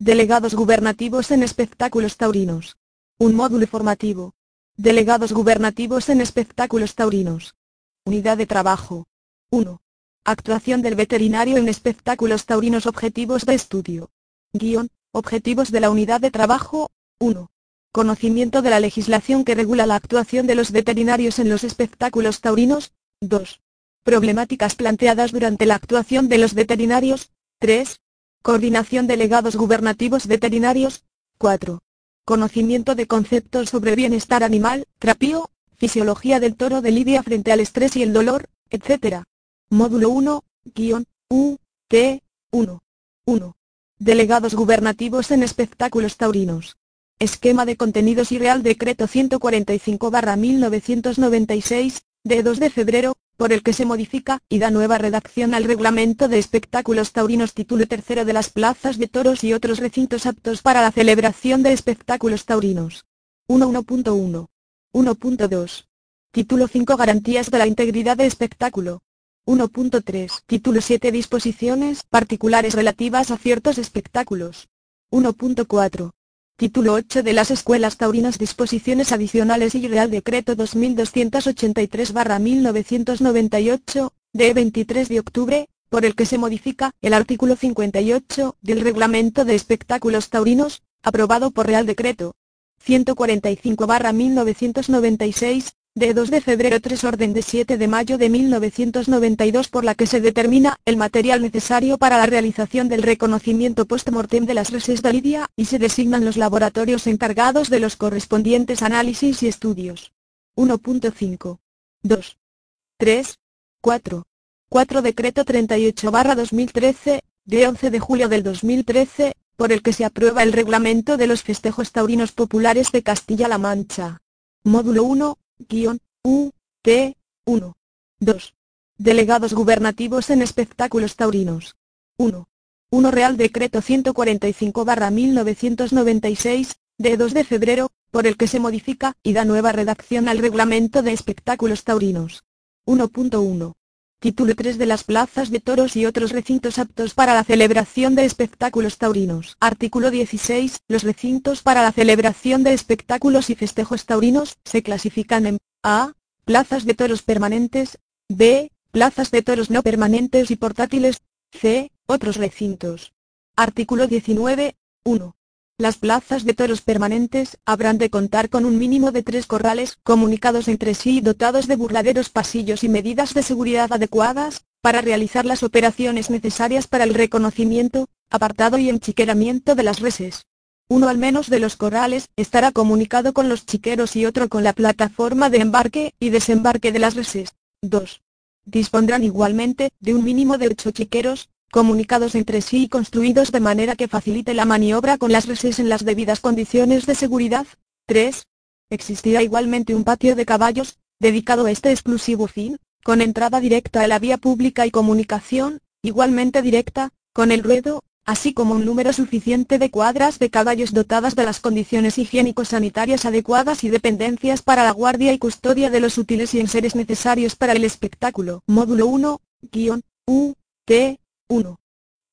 Delegados gubernativos en espectáculos taurinos. Un módulo formativo. Delegados gubernativos en espectáculos taurinos. Unidad de trabajo. 1. Actuación del veterinario en espectáculos taurinos Objetivos de estudio. Guión, Objetivos de la unidad de trabajo. 1. Conocimiento de la legislación que regula la actuación de los veterinarios en los espectáculos taurinos. 2. Problemáticas planteadas durante la actuación de los veterinarios. 3. Coordinación de legados gubernativos veterinarios. 4. Conocimiento de conceptos sobre bienestar animal, trapío, fisiología del toro de lidia frente al estrés y el dolor, etc. Módulo 1, guion, U, T, 1. 1. Delegados gubernativos en espectáculos taurinos. Esquema de contenidos y Real Decreto 145-1996, de 2 de febrero, por el que se modifica y da nueva redacción al Reglamento de Espectáculos Taurinos Título tercero de las plazas de toros y otros recintos aptos para la celebración de espectáculos taurinos. 1.1.1. 1.2. Título 5 Garantías de la integridad de espectáculo. 1.3. Título 7 Disposiciones particulares relativas a ciertos espectáculos. 1.4. Título 8 de las Escuelas Taurinas Disposiciones Adicionales y Real Decreto 2283-1998, de 23 de octubre, por el que se modifica el artículo 58 del Reglamento de Espectáculos Taurinos, aprobado por Real Decreto 145-1996, de 2 de febrero 3 orden de 7 de mayo de 1992 por la que se determina el material necesario para la realización del reconocimiento post-mortem de las reses de Lidia y se designan los laboratorios encargados de los correspondientes análisis y estudios. 1.5. 2. 3. 4. 4 Decreto 38-2013, de 11 de julio del 2013, por el que se aprueba el reglamento de los festejos taurinos populares de Castilla-La Mancha. Módulo 1, guion, U, T, 1. 2. Delegados gubernativos en espectáculos taurinos. 1. 1 Real Decreto 145-1996, de 2 de febrero, por el que se modifica y da nueva redacción al Reglamento de Espectáculos Taurinos. 1.1. Título 3 de las plazas de toros y otros recintos aptos para la celebración de espectáculos taurinos. Artículo 16. Los recintos para la celebración de espectáculos y festejos taurinos se clasifican en A. Plazas de toros permanentes. B. Plazas de toros no permanentes y portátiles. C. Otros recintos. Artículo 19. 1. Las plazas de toros permanentes habrán de contar con un mínimo de tres corrales comunicados entre sí y dotados de burladeros pasillos y medidas de seguridad adecuadas, para realizar las operaciones necesarias para el reconocimiento, apartado y enchiqueramiento de las reses. Uno al menos de los corrales estará comunicado con los chiqueros y otro con la plataforma de embarque y desembarque de las reses. 2. Dispondrán igualmente de un mínimo de ocho chiqueros, comunicados entre sí y construidos de manera que facilite la maniobra con las reses en las debidas condiciones de seguridad. 3. Existirá igualmente un patio de caballos, dedicado a este exclusivo fin, con entrada directa a la vía pública y comunicación, igualmente directa, con el ruedo, así como un número suficiente de cuadras de caballos dotadas de las condiciones higiénico-sanitarias adecuadas y dependencias para la guardia y custodia de los útiles y enseres necesarios para el espectáculo. Módulo 1, guion, U, T, 1.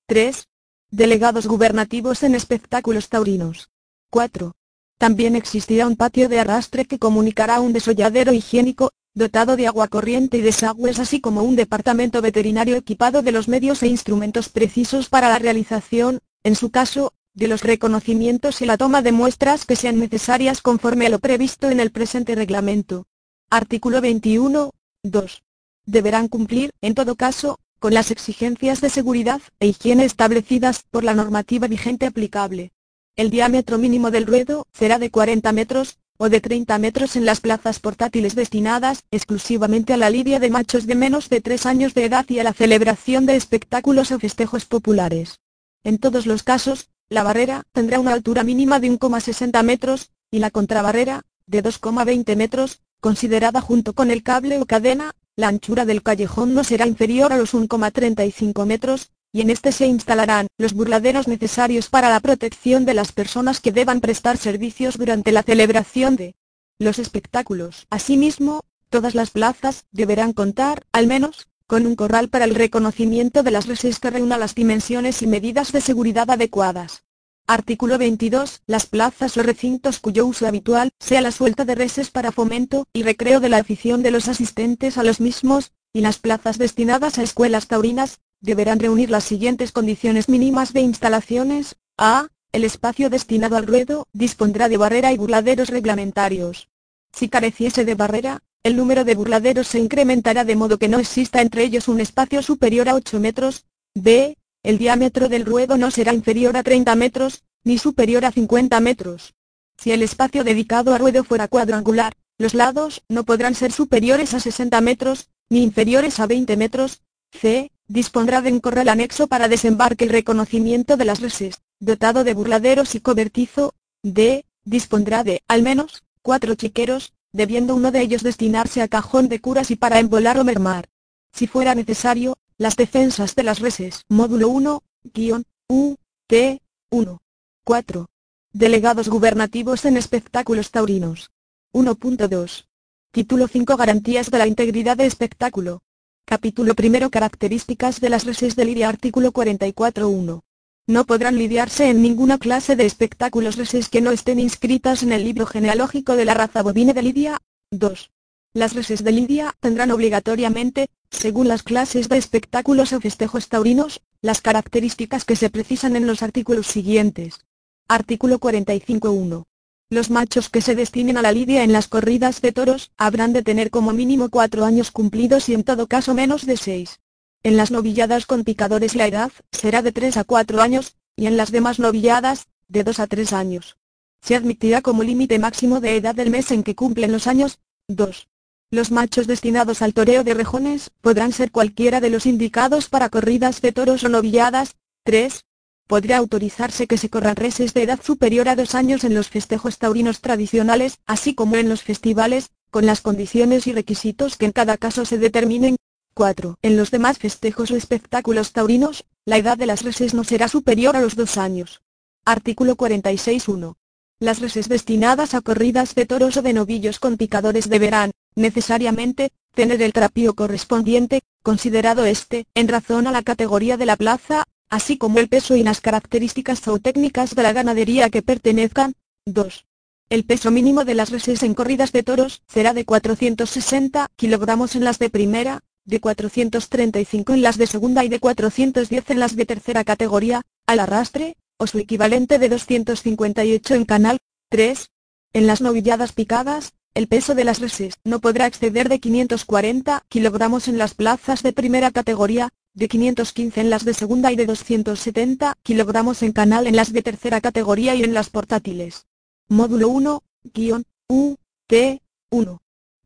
3. Delegados gubernativos en espectáculos taurinos. 4. También existirá un patio de arrastre que comunicará un desolladero higiénico, dotado de agua corriente y desagües así como un departamento veterinario equipado de los medios e instrumentos precisos para la realización, en su caso, de los reconocimientos y la toma de muestras que sean necesarias conforme a lo previsto en el presente reglamento. Artículo 21. 2. Deberán cumplir, en todo caso, con las exigencias de seguridad e higiene establecidas por la normativa vigente aplicable. El diámetro mínimo del ruedo será de 40 metros, o de 30 metros en las plazas portátiles destinadas exclusivamente a la lidia de machos de menos de 3 años de edad y a la celebración de espectáculos o festejos populares. En todos los casos, la barrera tendrá una altura mínima de 1,60 metros, y la contrabarrera, de 2,20 metros, considerada junto con el cable o cadena, la anchura del callejón no será inferior a los 1,35 metros, y en este se instalarán los burladeros necesarios para la protección de las personas que deban prestar servicios durante la celebración de los espectáculos. Asimismo, todas las plazas deberán contar, al menos, con un corral para el reconocimiento de las reses que reúna las dimensiones y medidas de seguridad adecuadas. Artículo 22. Las plazas o recintos cuyo uso habitual sea la suelta de reses para fomento y recreo de la afición de los asistentes a los mismos, y las plazas destinadas a escuelas taurinas, deberán reunir las siguientes condiciones mínimas de instalaciones. A. El espacio destinado al ruedo dispondrá de barrera y burladeros reglamentarios. Si careciese de barrera, el número de burladeros se incrementará de modo que no exista entre ellos un espacio superior a 8 metros. B. El diámetro del ruedo no será inferior a 30 metros, ni superior a 50 metros. Si el espacio dedicado a ruedo fuera cuadrangular, los lados no podrán ser superiores a 60 metros, ni inferiores a 20 metros. C. Dispondrá de un corral anexo para desembarque y reconocimiento de las reses, dotado de burladeros y cobertizo. D. Dispondrá de, al menos, cuatro chiqueros, debiendo uno de ellos destinarse a cajón de curas y para embolar o mermar. Si fuera necesario, las defensas de las reses. Módulo 1, guion, U, T, 1. 4. Delegados gubernativos en espectáculos taurinos. 1.2. Título 5 Garantías de la integridad de espectáculo. Capítulo 1 Características de las reses de lidia Artículo 44.1. No podrán lidiarse en ninguna clase de espectáculos reses que no estén inscritas en el libro genealógico de la raza bovina de Lidia. 2. Las reses de lidia tendrán obligatoriamente, según las clases de espectáculos o festejos taurinos, las características que se precisan en los artículos siguientes. Artículo 45.1. Los machos que se destinen a la lidia en las corridas de toros, habrán de tener como mínimo cuatro años cumplidos y en todo caso menos de seis. En las novilladas con picadores la edad, será de 3 a 4 años, y en las demás novilladas, de 2 a 3 años. Se admitirá como límite máximo de edad del mes en que cumplen los años, 2. Los machos destinados al toreo de rejones podrán ser cualquiera de los indicados para corridas de toros o novilladas. 3. Podrá autorizarse que se corran reses de edad superior a dos años en los festejos taurinos tradicionales, así como en los festivales, con las condiciones y requisitos que en cada caso se determinen. 4. En los demás festejos o espectáculos taurinos, la edad de las reses no será superior a los dos años. Artículo 46.1. Las reses destinadas a corridas de toros o de novillos con picadores deberán, necesariamente, tener el trapío correspondiente, considerado este, en razón a la categoría de la plaza, así como el peso y las características zootécnicas de la ganadería que pertenezcan. 2. El peso mínimo de las reses en corridas de toros será de 460 kilogramos en las de primera, de 435 en las de segunda y de 410 en las de tercera categoría, al arrastre, o su equivalente de 258 en canal. 3. En las novilladas picadas, el peso de las reses no podrá exceder de 540 kilogramos en las plazas de primera categoría, de 515 en las de segunda y de 270 kilogramos en canal en las de tercera categoría y en las portátiles. Módulo 1, guion, U, T, 1.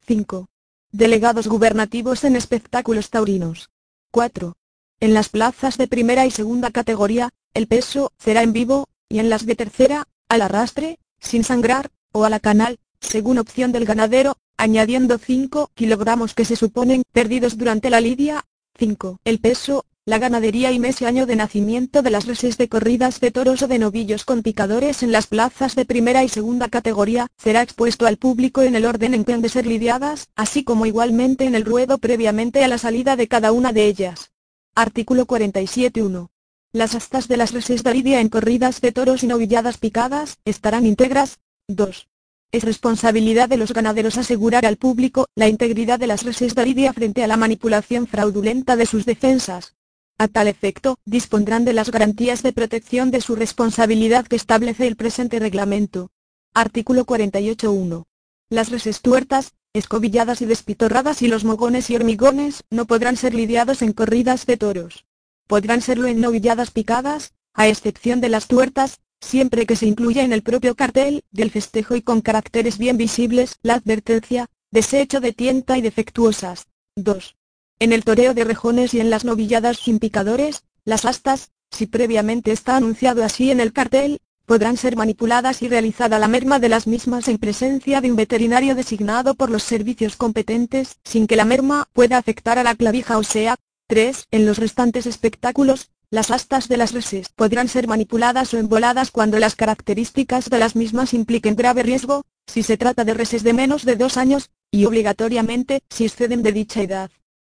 5. Delegados gubernativos en espectáculos taurinos. 4. En las plazas de primera y segunda categoría, el peso será en vivo, y en las de tercera, al arrastre, sin sangrar, o a la canal, según opción del ganadero, añadiendo 5 kilogramos que se suponen perdidos durante la lidia. 5. El peso, la ganadería y mes y año de nacimiento de las reses de corridas de toros o de novillos con picadores en las plazas de primera y segunda categoría, será expuesto al público en el orden en que han de ser lidiadas, así como igualmente en el ruedo previamente a la salida de cada una de ellas. Artículo 47.1. Las astas de las reses de lidia en corridas de toros y novilladas picadas, estarán íntegras. 2. Es responsabilidad de los ganaderos asegurar al público la integridad de las reses de lidia frente a la manipulación fraudulenta de sus defensas. A tal efecto, dispondrán de las garantías de protección de su responsabilidad que establece el presente reglamento. Artículo 48.1. Las reses tuertas, escobilladas y despitorradas y los mogones y hormigones no podrán ser lidiados en corridas de toros podrán serlo en novilladas picadas, a excepción de las tuertas, siempre que se incluya en el propio cartel del festejo y con caracteres bien visibles la advertencia, desecho de tienta y defectuosas. 2. En el toreo de rejones y en las novilladas sin picadores, las astas, si previamente está anunciado así en el cartel, podrán ser manipuladas y realizada la merma de las mismas en presencia de un veterinario designado por los servicios competentes, sin que la merma pueda afectar a la clavija o sea, 3. En los restantes espectáculos, las astas de las reses podrán ser manipuladas o emboladas cuando las características de las mismas impliquen grave riesgo, si se trata de reses de menos de dos años, y obligatoriamente si exceden de dicha edad.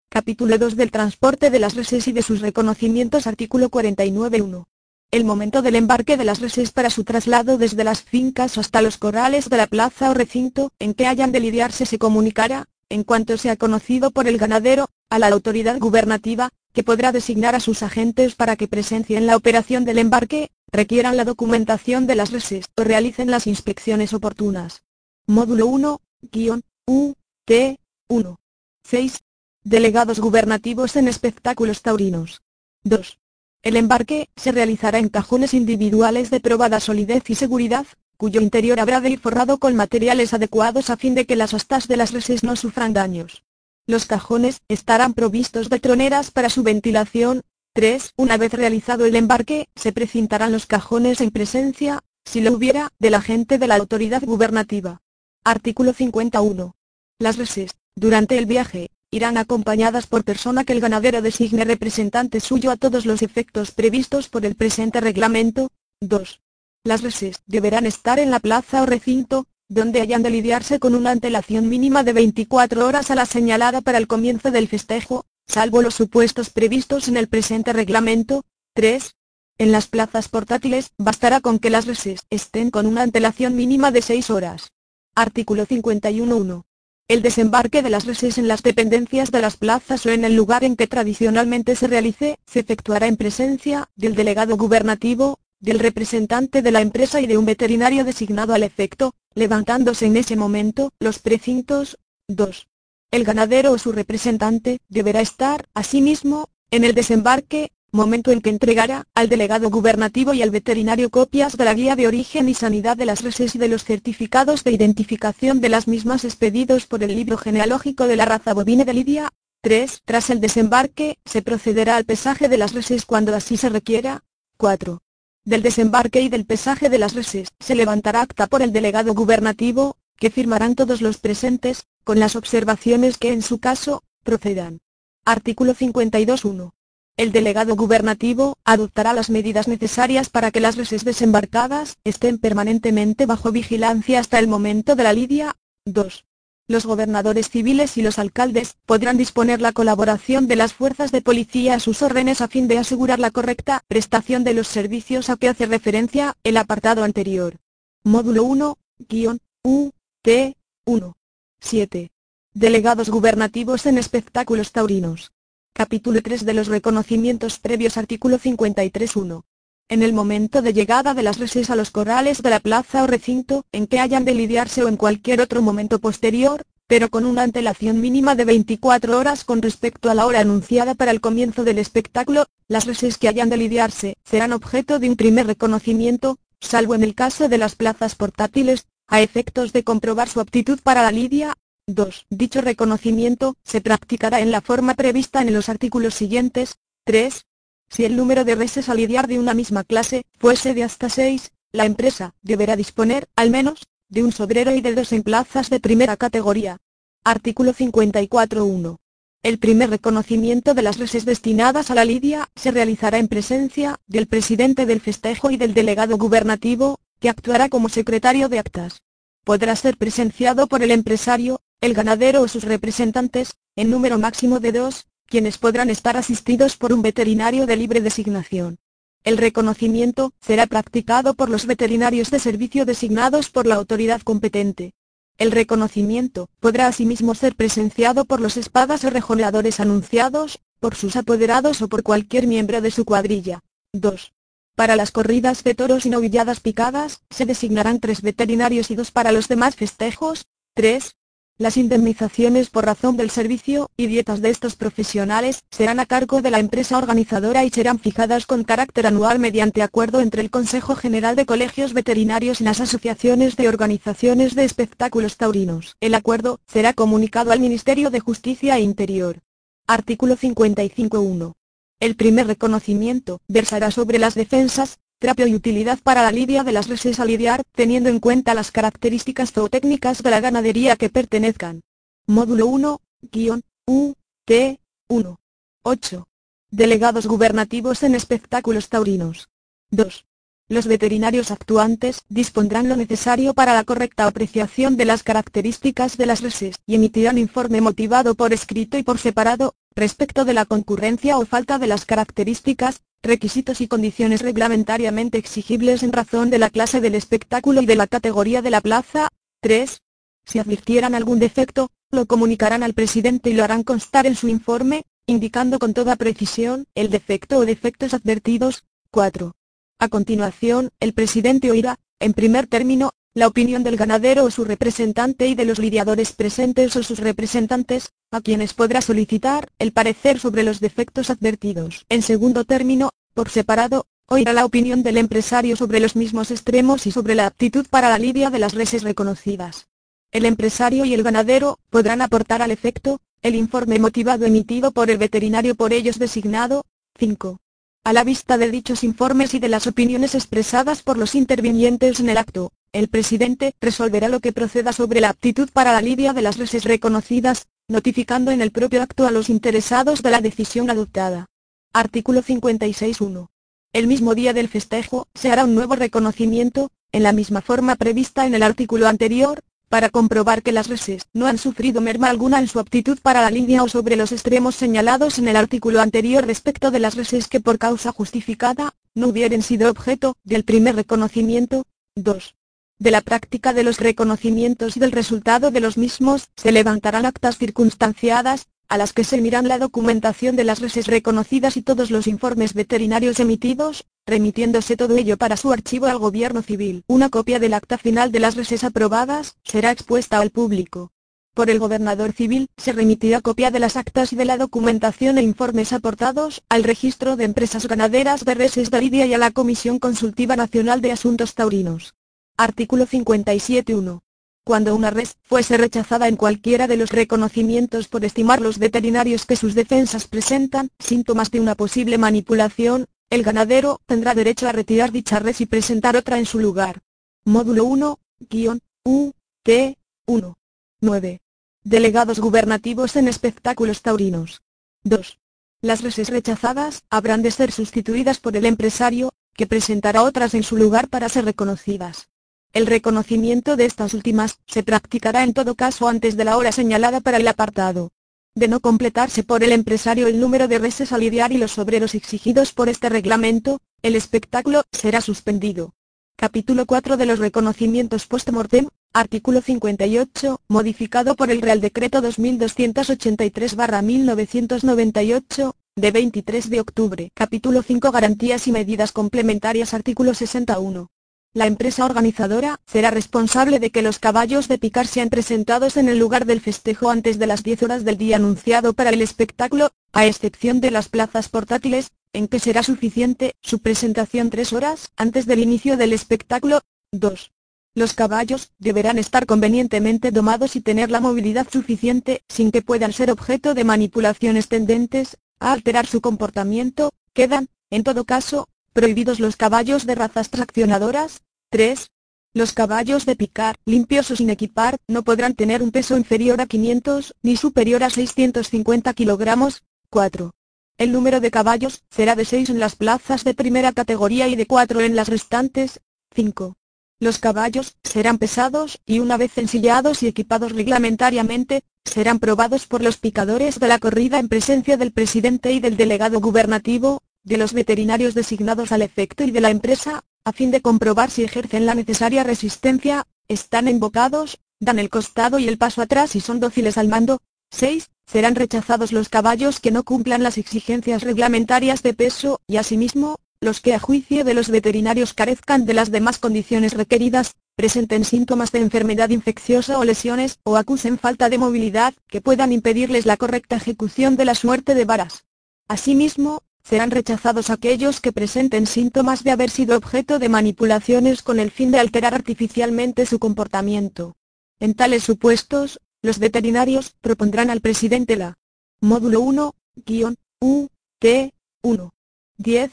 Capítulo 2 del transporte de las reses y de sus reconocimientos Artículo 49.1. El momento del embarque de las reses para su traslado desde las fincas hasta los corrales de la plaza o recinto en que hayan de lidiarse se comunicará, en cuanto sea conocido por el ganadero, a la autoridad gubernativa, que podrá designar a sus agentes para que presencien la operación del embarque, requieran la documentación de las reses o realicen las inspecciones oportunas. Módulo 1, guion, U, T, 1. 6. Delegados gubernativos en espectáculos taurinos. 2. El embarque se realizará en cajones individuales de probada solidez y seguridad, cuyo interior habrá de ir forrado con materiales adecuados a fin de que las astas de las reses no sufran daños. Los cajones estarán provistos de troneras para su ventilación. 3. Una vez realizado el embarque, se precintarán los cajones en presencia, si lo hubiera, del agente de la autoridad gubernativa. Artículo 51. Las reses, durante el viaje, irán acompañadas por persona que el ganadero designe representante suyo a todos los efectos previstos por el presente reglamento. 2. Las reses deberán estar en la plaza o recinto, donde hayan de lidiarse con una antelación mínima de 24 horas a la señalada para el comienzo del festejo, salvo los supuestos previstos en el presente reglamento. 3. En las plazas portátiles, bastará con que las reses estén con una antelación mínima de 6 horas. Artículo 51.1. El desembarque de las reses en las dependencias de las plazas o en el lugar en que tradicionalmente se realice, se efectuará en presencia del delegado gubernativo, del representante de la empresa y de un veterinario designado al efecto, levantándose en ese momento los precintos. 2. El ganadero o su representante deberá estar, asimismo, en el desembarque, momento en que entregará al delegado gubernativo y al veterinario copias de la guía de origen y sanidad de las reses y de los certificados de identificación de las mismas expedidos por el libro genealógico de la raza bovina de Lidia. 3. Tras el desembarque, se procederá al pesaje de las reses cuando así se requiera. 4. Del desembarque y del pesaje de las reses, se levantará acta por el delegado gubernativo, que firmarán todos los presentes, con las observaciones que en su caso, procedan. Artículo 52.1. El delegado gubernativo adoptará las medidas necesarias para que las reses desembarcadas estén permanentemente bajo vigilancia hasta el momento de la lidia. 2. Los gobernadores civiles y los alcaldes podrán disponer la colaboración de las fuerzas de policía a sus órdenes a fin de asegurar la correcta prestación de los servicios a que hace referencia el apartado anterior. Módulo 1, guion, U, T, 1. 7. Delegados gubernativos en espectáculos taurinos. Capítulo 3 de los reconocimientos previos Artículo 53.1. En el momento de llegada de las reses a los corrales de la plaza o recinto, en que hayan de lidiarse o en cualquier otro momento posterior, pero con una antelación mínima de 24 horas con respecto a la hora anunciada para el comienzo del espectáculo, las reses que hayan de lidiarse serán objeto de un primer reconocimiento, salvo en el caso de las plazas portátiles, a efectos de comprobar su aptitud para la lidia, 2. Dicho reconocimiento se practicará en la forma prevista en los artículos siguientes. 3. Si el número de reses a lidiar de una misma clase fuese de hasta 6, la empresa deberá disponer, al menos, de un sobrero y de dos en plazas de primera categoría. Artículo 54.1. El primer reconocimiento de las reses destinadas a la lidia se realizará en presencia del presidente del festejo y del delegado gubernativo, que actuará como secretario de actas. Podrá ser presenciado por el empresario, el ganadero o sus representantes, en número máximo de dos, quienes podrán estar asistidos por un veterinario de libre designación. El reconocimiento será practicado por los veterinarios de servicio designados por la autoridad competente. El reconocimiento podrá asimismo ser presenciado por los espadas o rejoneadores anunciados, por sus apoderados o por cualquier miembro de su cuadrilla. 2. Para las corridas de toros y novilladas picadas, se designarán tres veterinarios y dos para los demás festejos. 3. Las indemnizaciones por razón del servicio y dietas de estos profesionales serán a cargo de la empresa organizadora y serán fijadas con carácter anual mediante acuerdo entre el Consejo General de Colegios Veterinarios y las asociaciones de organizaciones de espectáculos taurinos. El acuerdo será comunicado al Ministerio de Justicia e Interior. Artículo 55.1. El primer reconocimiento versará sobre las defensas, trapio y utilidad para la lidia de las reses a lidiar, teniendo en cuenta las características zootécnicas de la ganadería que pertenezcan. Módulo 1, guion, U, T, 1. 8. Delegados gubernativos en espectáculos taurinos. 2. Los veterinarios actuantes dispondrán lo necesario para la correcta apreciación de las características de las reses y emitirán informe motivado por escrito y por separado, respecto de la concurrencia o falta de las características, requisitos y condiciones reglamentariamente exigibles en razón de la clase del espectáculo y de la categoría de la plaza. 3. Si advirtieran algún defecto, lo comunicarán al presidente y lo harán constar en su informe, indicando con toda precisión el defecto o defectos advertidos. 4. A continuación, el presidente oirá, en primer término, la opinión del ganadero o su representante y de los lidiadores presentes o sus representantes, a quienes podrá solicitar el parecer sobre los defectos advertidos. En segundo término, por separado, oirá la opinión del empresario sobre los mismos extremos y sobre la aptitud para la lidia de las reses reconocidas. El empresario y el ganadero podrán aportar al efecto, el informe motivado emitido por el veterinario por ellos designado. 5. A la vista de dichos informes y de las opiniones expresadas por los intervinientes en el acto, el presidente resolverá lo que proceda sobre la aptitud para la lidia de las reses reconocidas, notificando en el propio acto a los interesados de la decisión adoptada. Artículo 56.1. El mismo día del festejo, se hará un nuevo reconocimiento, en la misma forma prevista en el artículo anterior, para comprobar que las reses no han sufrido merma alguna en su aptitud para la lidia o sobre los extremos señalados en el artículo anterior respecto de las reses que por causa justificada, no hubieran sido objeto del primer reconocimiento. 2 de la práctica de los reconocimientos y del resultado de los mismos, se levantarán actas circunstanciadas, a las que se miran la documentación de las reses reconocidas y todos los informes veterinarios emitidos, remitiéndose todo ello para su archivo al gobierno civil. Una copia del acta final de las reses aprobadas, será expuesta al público. Por el gobernador civil, se remitirá copia de las actas y de la documentación e informes aportados, al registro de empresas ganaderas de reses de Lidia y a la Comisión Consultiva Nacional de Asuntos Taurinos. Artículo 57.1. Cuando una res fuese rechazada en cualquiera de los reconocimientos por estimar los veterinarios que sus defensas presentan síntomas de una posible manipulación, el ganadero tendrá derecho a retirar dicha res y presentar otra en su lugar. Módulo 1, guion, U, T, 1. 9. Delegados gubernativos en espectáculos taurinos. 2. Las reses rechazadas habrán de ser sustituidas por el empresario, que presentará otras en su lugar para ser reconocidas. El reconocimiento de estas últimas se practicará en todo caso antes de la hora señalada para el apartado. De no completarse por el empresario el número de reses a lidiar y los obreros exigidos por este reglamento, el espectáculo será suspendido. Capítulo 4 de los reconocimientos post-mortem, artículo 58, modificado por el Real Decreto 2283-1998, de 23 de octubre. Capítulo 5 Garantías y medidas complementarias Artículo 61. La empresa organizadora será responsable de que los caballos de picar sean presentados en el lugar del festejo antes de las 10 horas del día anunciado para el espectáculo, a excepción de las plazas portátiles, en que será suficiente su presentación tres horas antes del inicio del espectáculo. 2. Los caballos deberán estar convenientemente domados y tener la movilidad suficiente sin que puedan ser objeto de manipulaciones tendentes a alterar su comportamiento. Quedan, en todo caso, Prohibidos los caballos de razas traccionadoras. 3. Los caballos de picar, limpios o sin equipar, no podrán tener un peso inferior a 500, ni superior a 650 kilogramos. 4. El número de caballos, será de 6 en las plazas de primera categoría y de 4 en las restantes. 5. Los caballos, serán pesados, y una vez ensillados y equipados reglamentariamente, serán probados por los picadores de la corrida en presencia del presidente y del delegado gubernativo, de los veterinarios designados al efecto y de la empresa, a fin de comprobar si ejercen la necesaria resistencia, están invocados, dan el costado y el paso atrás y son dóciles al mando. 6. Serán rechazados los caballos que no cumplan las exigencias reglamentarias de peso, y asimismo, los que a juicio de los veterinarios carezcan de las demás condiciones requeridas, presenten síntomas de enfermedad infecciosa o lesiones, o acusen falta de movilidad, que puedan impedirles la correcta ejecución de la suerte de varas. Asimismo, serán rechazados aquellos que presenten síntomas de haber sido objeto de manipulaciones con el fin de alterar artificialmente su comportamiento. En tales supuestos, los veterinarios propondrán al presidente la módulo 1, guion, U, T, 1. 10.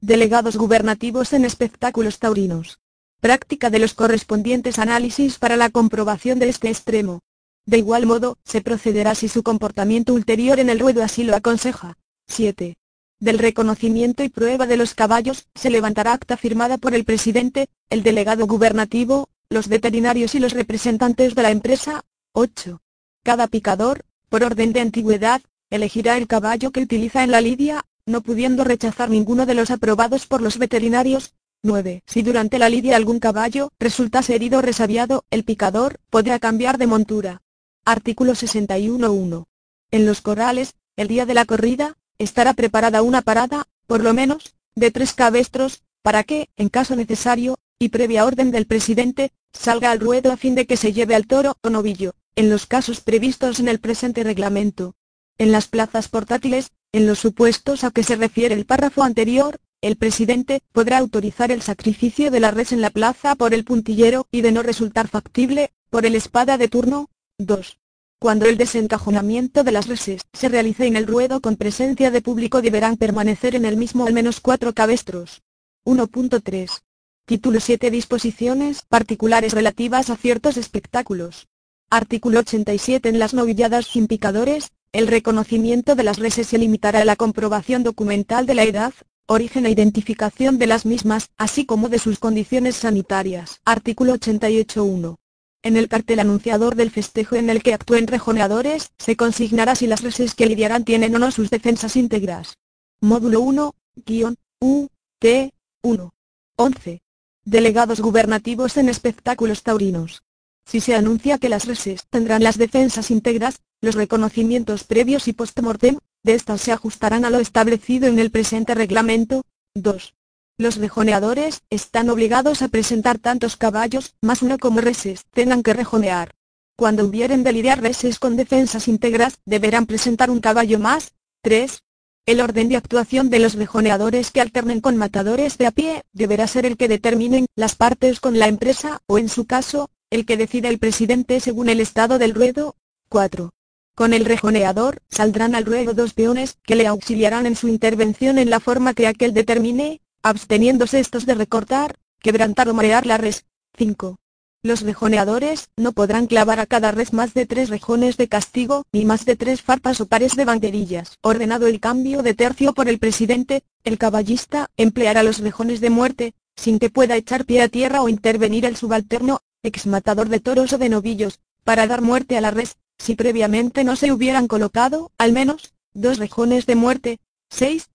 Delegados gubernativos en espectáculos taurinos. Práctica de los correspondientes análisis para la comprobación de este extremo. De igual modo, se procederá si su comportamiento ulterior en el ruedo así lo aconseja. 7 del reconocimiento y prueba de los caballos, se levantará acta firmada por el presidente, el delegado gubernativo, los veterinarios y los representantes de la empresa. 8. Cada picador, por orden de antigüedad, elegirá el caballo que utiliza en la lidia, no pudiendo rechazar ninguno de los aprobados por los veterinarios. 9. Si durante la lidia algún caballo resultase herido o resabiado, el picador podrá cambiar de montura. Artículo 61.1. En los corrales, el día de la corrida, estará preparada una parada, por lo menos, de tres cabestros, para que, en caso necesario, y previa orden del presidente, salga al ruedo a fin de que se lleve al toro o novillo, en los casos previstos en el presente reglamento. En las plazas portátiles, en los supuestos a que se refiere el párrafo anterior, el presidente podrá autorizar el sacrificio de la res en la plaza por el puntillero y de no resultar factible, por el espada de turno. 2. Cuando el desencajonamiento de las reses se realice en el ruedo con presencia de público deberán permanecer en el mismo al menos cuatro cabestros. 1.3. Título 7 Disposiciones particulares relativas a ciertos espectáculos. Artículo 87 En las novilladas sin picadores, el reconocimiento de las reses se limitará a la comprobación documental de la edad, origen e identificación de las mismas, así como de sus condiciones sanitarias. Artículo 88.1. En el cartel anunciador del festejo en el que actúen rejoneadores, se consignará si las reses que lidiarán tienen o no sus defensas íntegras. Módulo 1, guion, U, T, 1. 11. Delegados gubernativos en espectáculos taurinos. Si se anuncia que las reses tendrán las defensas íntegras, los reconocimientos previos y post-mortem, de estas se ajustarán a lo establecido en el presente reglamento. 2. Los rejoneadores están obligados a presentar tantos caballos, más uno como reses, tengan que rejonear. Cuando hubieren de lidiar reses con defensas íntegras, deberán presentar un caballo más. 3. El orden de actuación de los rejoneadores que alternen con matadores de a pie, deberá ser el que determinen las partes con la empresa, o en su caso, el que decida el presidente según el estado del ruedo. 4. Con el rejoneador, saldrán al ruedo dos peones, que le auxiliarán en su intervención en la forma que aquel determine, absteniéndose estos de recortar, quebrantar o marear la res. 5. Los rejoneadores no podrán clavar a cada res más de tres rejones de castigo, ni más de tres farpas o pares de banderillas. Ordenado el cambio de tercio por el presidente, el caballista empleará los rejones de muerte, sin que pueda echar pie a tierra o intervenir el subalterno, exmatador de toros o de novillos, para dar muerte a la res, si previamente no se hubieran colocado, al menos, dos rejones de muerte. 6.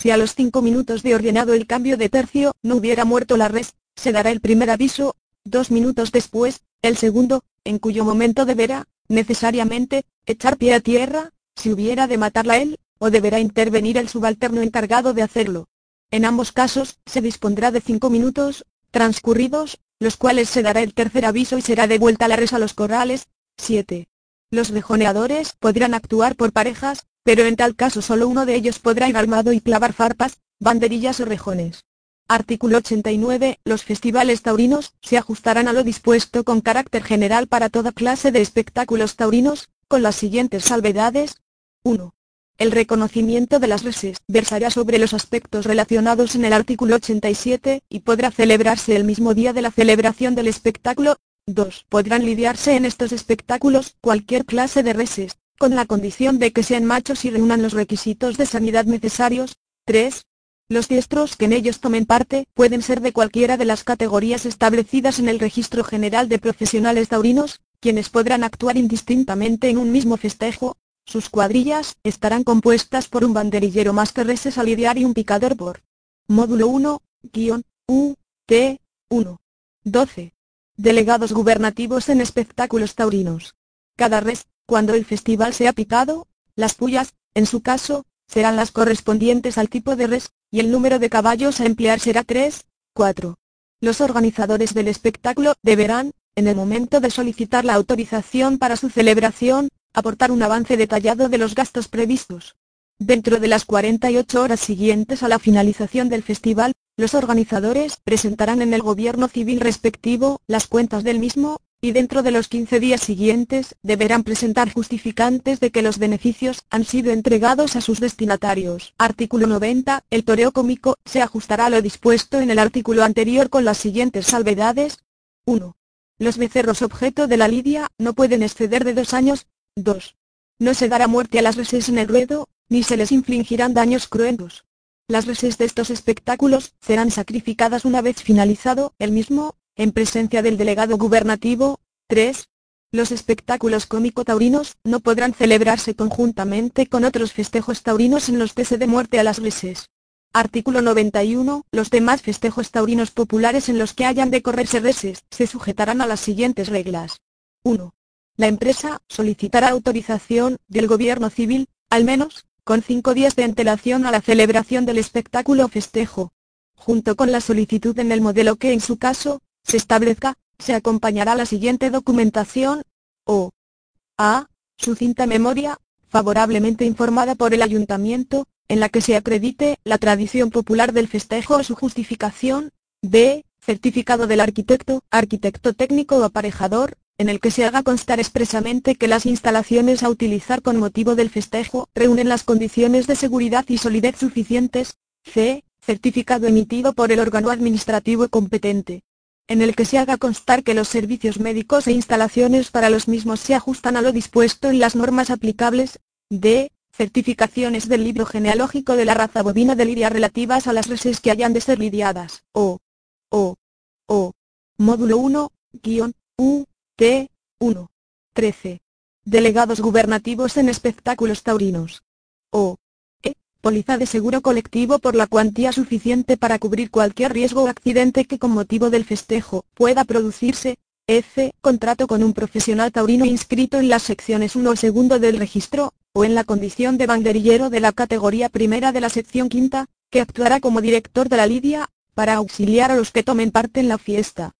Si a los cinco minutos de ordenado el cambio de tercio no hubiera muerto la res, se dará el primer aviso, dos minutos después, el segundo, en cuyo momento deberá, necesariamente, echar pie a tierra, si hubiera de matarla él, o deberá intervenir el subalterno encargado de hacerlo. En ambos casos, se dispondrá de cinco minutos, transcurridos, los cuales se dará el tercer aviso y será devuelta la res a los corrales. 7. Los rejoneadores podrán actuar por parejas, pero en tal caso solo uno de ellos podrá ir armado y clavar farpas, banderillas o rejones. Artículo 89. Los festivales taurinos se ajustarán a lo dispuesto con carácter general para toda clase de espectáculos taurinos, con las siguientes salvedades. 1. El reconocimiento de las reses versará sobre los aspectos relacionados en el artículo 87, y podrá celebrarse el mismo día de la celebración del espectáculo, 2. Podrán lidiarse en estos espectáculos cualquier clase de reses, con la condición de que sean machos y reúnan los requisitos de sanidad necesarios. 3. Los diestros que en ellos tomen parte pueden ser de cualquiera de las categorías establecidas en el Registro General de Profesionales Taurinos, quienes podrán actuar indistintamente en un mismo festejo. Sus cuadrillas estarán compuestas por un banderillero más que reses a lidiar y un picador por módulo 1, guion, U, T, 1. 12 delegados gubernativos en espectáculos taurinos. Cada res, cuando el festival sea picado, las pullas, en su caso, serán las correspondientes al tipo de res, y el número de caballos a emplear será 3, 4. Los organizadores del espectáculo deberán, en el momento de solicitar la autorización para su celebración, aportar un avance detallado de los gastos previstos. Dentro de las 48 horas siguientes a la finalización del festival, los organizadores presentarán en el gobierno civil respectivo las cuentas del mismo, y dentro de los 15 días siguientes deberán presentar justificantes de que los beneficios han sido entregados a sus destinatarios. Artículo 90. El toreo cómico se ajustará a lo dispuesto en el artículo anterior con las siguientes salvedades. 1. Los becerros objeto de la lidia no pueden exceder de dos años. 2. No se dará muerte a las reses en el ruedo, ni se les infligirán daños cruentos. Las reses de estos espectáculos serán sacrificadas una vez finalizado el mismo, en presencia del delegado gubernativo. 3. Los espectáculos cómico-taurinos no podrán celebrarse conjuntamente con otros festejos taurinos en los que dé muerte a las reses. Artículo 91. Los demás festejos taurinos populares en los que hayan de correrse reses se sujetarán a las siguientes reglas. 1. La empresa solicitará autorización del gobierno civil, al menos, con cinco días de antelación a la celebración del espectáculo festejo. Junto con la solicitud en el modelo que en su caso, se establezca, se acompañará la siguiente documentación, o a. Sucinta memoria, favorablemente informada por el ayuntamiento, en la que se acredite la tradición popular del festejo o su justificación, b. Certificado del arquitecto, arquitecto técnico o aparejador, en el que se haga constar expresamente que las instalaciones a utilizar con motivo del festejo reúnen las condiciones de seguridad y solidez suficientes, c. Certificado emitido por el órgano administrativo competente en el que se haga constar que los servicios médicos e instalaciones para los mismos se ajustan a lo dispuesto en las normas aplicables, d. Certificaciones del libro genealógico de la raza bovina de lidia relativas a las reses que hayan de ser lidiadas, o, o, o. Módulo 1, guion, U, T, 1. 13. Delegados gubernativos en espectáculos taurinos. O, póliza de seguro colectivo por la cuantía suficiente para cubrir cualquier riesgo o accidente que con motivo del festejo pueda producirse, F. Contrato con un profesional taurino inscrito en las secciones 1 o 2 del registro, o en la condición de banderillero de la categoría primera de la sección quinta, que actuará como director de la lidia, para auxiliar a los que tomen parte en la fiesta.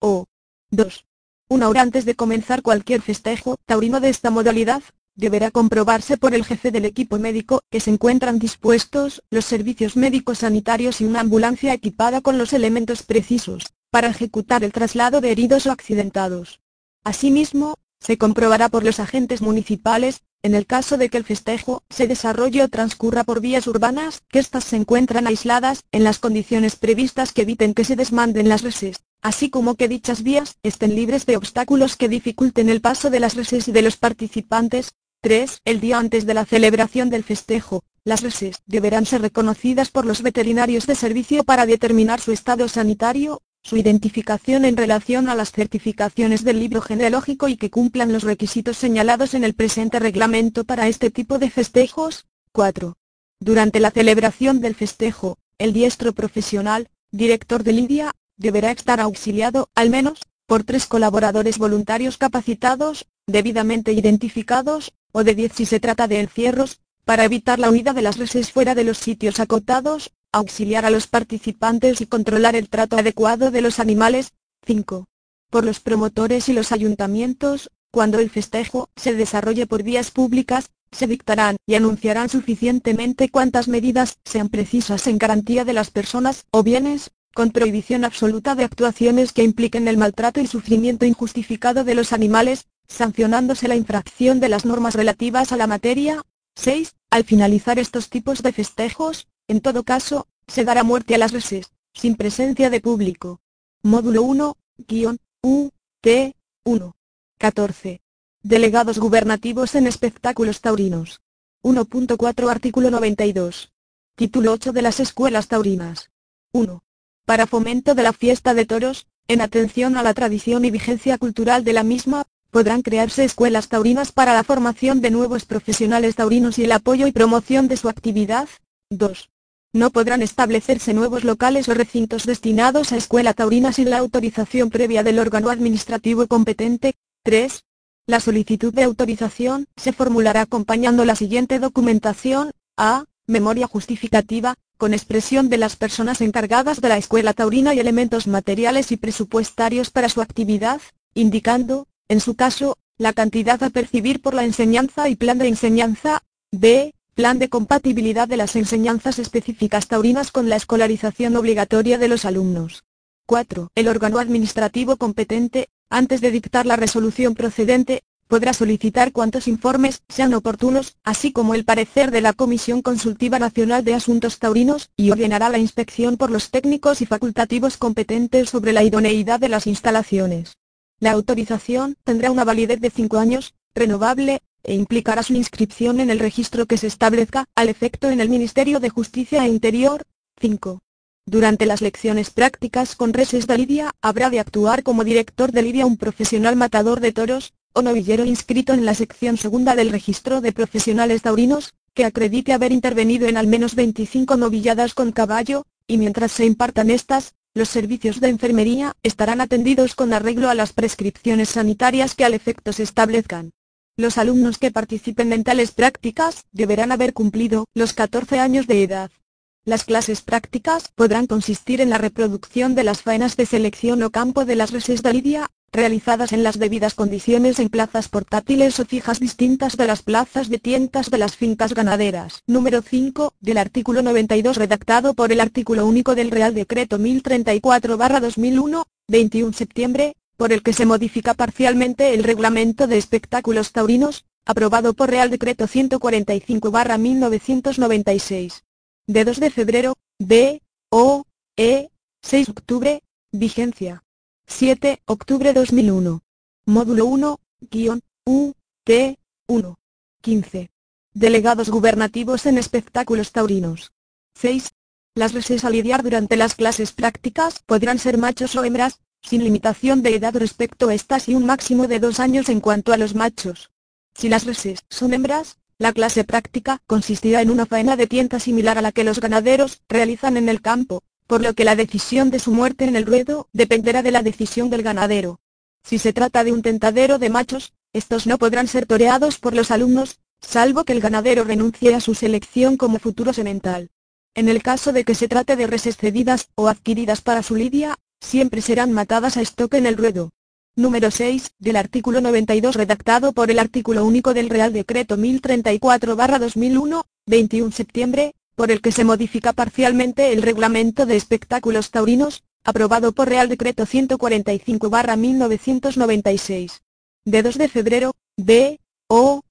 O. 2. Una hora antes de comenzar cualquier festejo taurino de esta modalidad, deberá comprobarse por el jefe del equipo médico que se encuentran dispuestos los servicios médicos sanitarios y una ambulancia equipada con los elementos precisos, para ejecutar el traslado de heridos o accidentados. Asimismo, se comprobará por los agentes municipales, en el caso de que el festejo se desarrolle o transcurra por vías urbanas, que éstas se encuentran aisladas, en las condiciones previstas que eviten que se desmanden las reses, así como que dichas vías estén libres de obstáculos que dificulten el paso de las reses y de los participantes, 3. El día antes de la celebración del festejo, las reses deberán ser reconocidas por los veterinarios de servicio para determinar su estado sanitario, su identificación en relación a las certificaciones del libro genealógico y que cumplan los requisitos señalados en el presente reglamento para este tipo de festejos. 4. Durante la celebración del festejo, el diestro profesional, director de Lidia, deberá estar auxiliado, al menos, por tres colaboradores voluntarios capacitados, debidamente identificados, o de 10 si se trata de encierros, para evitar la huida de las reses fuera de los sitios acotados, auxiliar a los participantes y controlar el trato adecuado de los animales. 5. Por los promotores y los ayuntamientos, cuando el festejo se desarrolle por vías públicas, se dictarán y anunciarán suficientemente cuantas medidas sean precisas en garantía de las personas o bienes, con prohibición absoluta de actuaciones que impliquen el maltrato y sufrimiento injustificado de los animales, sancionándose la infracción de las normas relativas a la materia. 6. Al finalizar estos tipos de festejos, en todo caso, se dará muerte a las reses, sin presencia de público. Módulo 1, guion, U, T, 1. 14. Delegados gubernativos en espectáculos taurinos. 1.4 Artículo 92. Título 8 de las escuelas taurinas. 1. Para fomento de la fiesta de toros, en atención a la tradición y vigencia cultural de la misma, podrán crearse escuelas taurinas para la formación de nuevos profesionales taurinos y el apoyo y promoción de su actividad. 2. No podrán establecerse nuevos locales o recintos destinados a escuela taurina sin la autorización previa del órgano administrativo competente. 3. La solicitud de autorización se formulará acompañando la siguiente documentación. A. Memoria justificativa, con expresión de las personas encargadas de la escuela taurina y elementos materiales y presupuestarios para su actividad, indicando, en su caso, la cantidad a percibir por la enseñanza y plan de enseñanza, b. Plan de compatibilidad de las enseñanzas específicas taurinas con la escolarización obligatoria de los alumnos. 4. El órgano administrativo competente, antes de dictar la resolución procedente, podrá solicitar cuantos informes sean oportunos, así como el parecer de la Comisión Consultiva Nacional de Asuntos Taurinos, y ordenará la inspección por los técnicos y facultativos competentes sobre la idoneidad de las instalaciones. La autorización tendrá una validez de 5 años, renovable, e implicará su inscripción en el registro que se establezca al efecto en el Ministerio de Justicia e Interior. 5. Durante las lecciones prácticas con reses de lidia, habrá de actuar como director de lidia un profesional matador de toros, o novillero inscrito en la sección segunda del registro de profesionales taurinos, que acredite haber intervenido en al menos 25 novilladas con caballo, y mientras se impartan estas, los servicios de enfermería estarán atendidos con arreglo a las prescripciones sanitarias que al efecto se establezcan. Los alumnos que participen en tales prácticas deberán haber cumplido los 14 años de edad. Las clases prácticas podrán consistir en la reproducción de las faenas de selección o campo de las reses de lidia, realizadas en las debidas condiciones en plazas portátiles o fijas distintas de las plazas de tientas de las fincas ganaderas. Número 5, del artículo 92 redactado por el artículo único del Real Decreto 1034-2001, 21 septiembre, por el que se modifica parcialmente el reglamento de espectáculos taurinos, aprobado por Real Decreto 145-1996. De 2 de febrero, B, O, E, 6 de octubre, vigencia. 7 octubre 2001. Módulo 1, guion, U, T, 1. 15. Delegados gubernativos en espectáculos taurinos. 6. Las reses a lidiar durante las clases prácticas podrán ser machos o hembras, sin limitación de edad respecto a estas y un máximo de dos años en cuanto a los machos. Si las reses son hembras, la clase práctica consistirá en una faena de tienta similar a la que los ganaderos realizan en el campo, por lo que la decisión de su muerte en el ruedo dependerá de la decisión del ganadero. Si se trata de un tentadero de machos, estos no podrán ser toreados por los alumnos, salvo que el ganadero renuncie a su selección como futuro semental. En el caso de que se trate de reses cedidas o adquiridas para su lidia, siempre serán matadas a estoque en el ruedo. Número 6, del artículo 92 redactado por el artículo único del Real Decreto 1034-2001, 21 septiembre, por el que se modifica parcialmente el reglamento de espectáculos taurinos, aprobado por Real Decreto 145-1996. De 2 de febrero, B, O,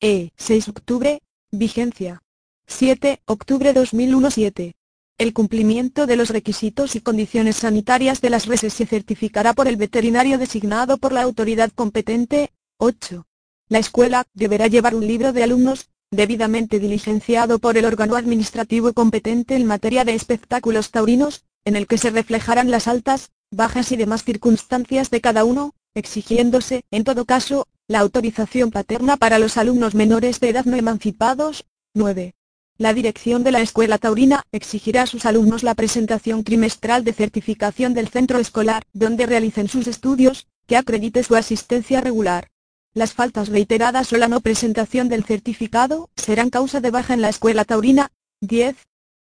E, 6 de octubre, vigencia. 7 octubre 2001 7. El cumplimiento de los requisitos y condiciones sanitarias de las reses se certificará por el veterinario designado por la autoridad competente. 8. La escuela deberá llevar un libro de alumnos, debidamente diligenciado por el órgano administrativo competente en materia de espectáculos taurinos, en el que se reflejarán las altas, bajas y demás circunstancias de cada uno, exigiéndose, en todo caso, la autorización paterna para los alumnos menores de edad no emancipados. 9. La dirección de la escuela taurina exigirá a sus alumnos la presentación trimestral de certificación del centro escolar donde realicen sus estudios, que acredite su asistencia regular. Las faltas reiteradas o la no presentación del certificado serán causa de baja en la escuela taurina. 10.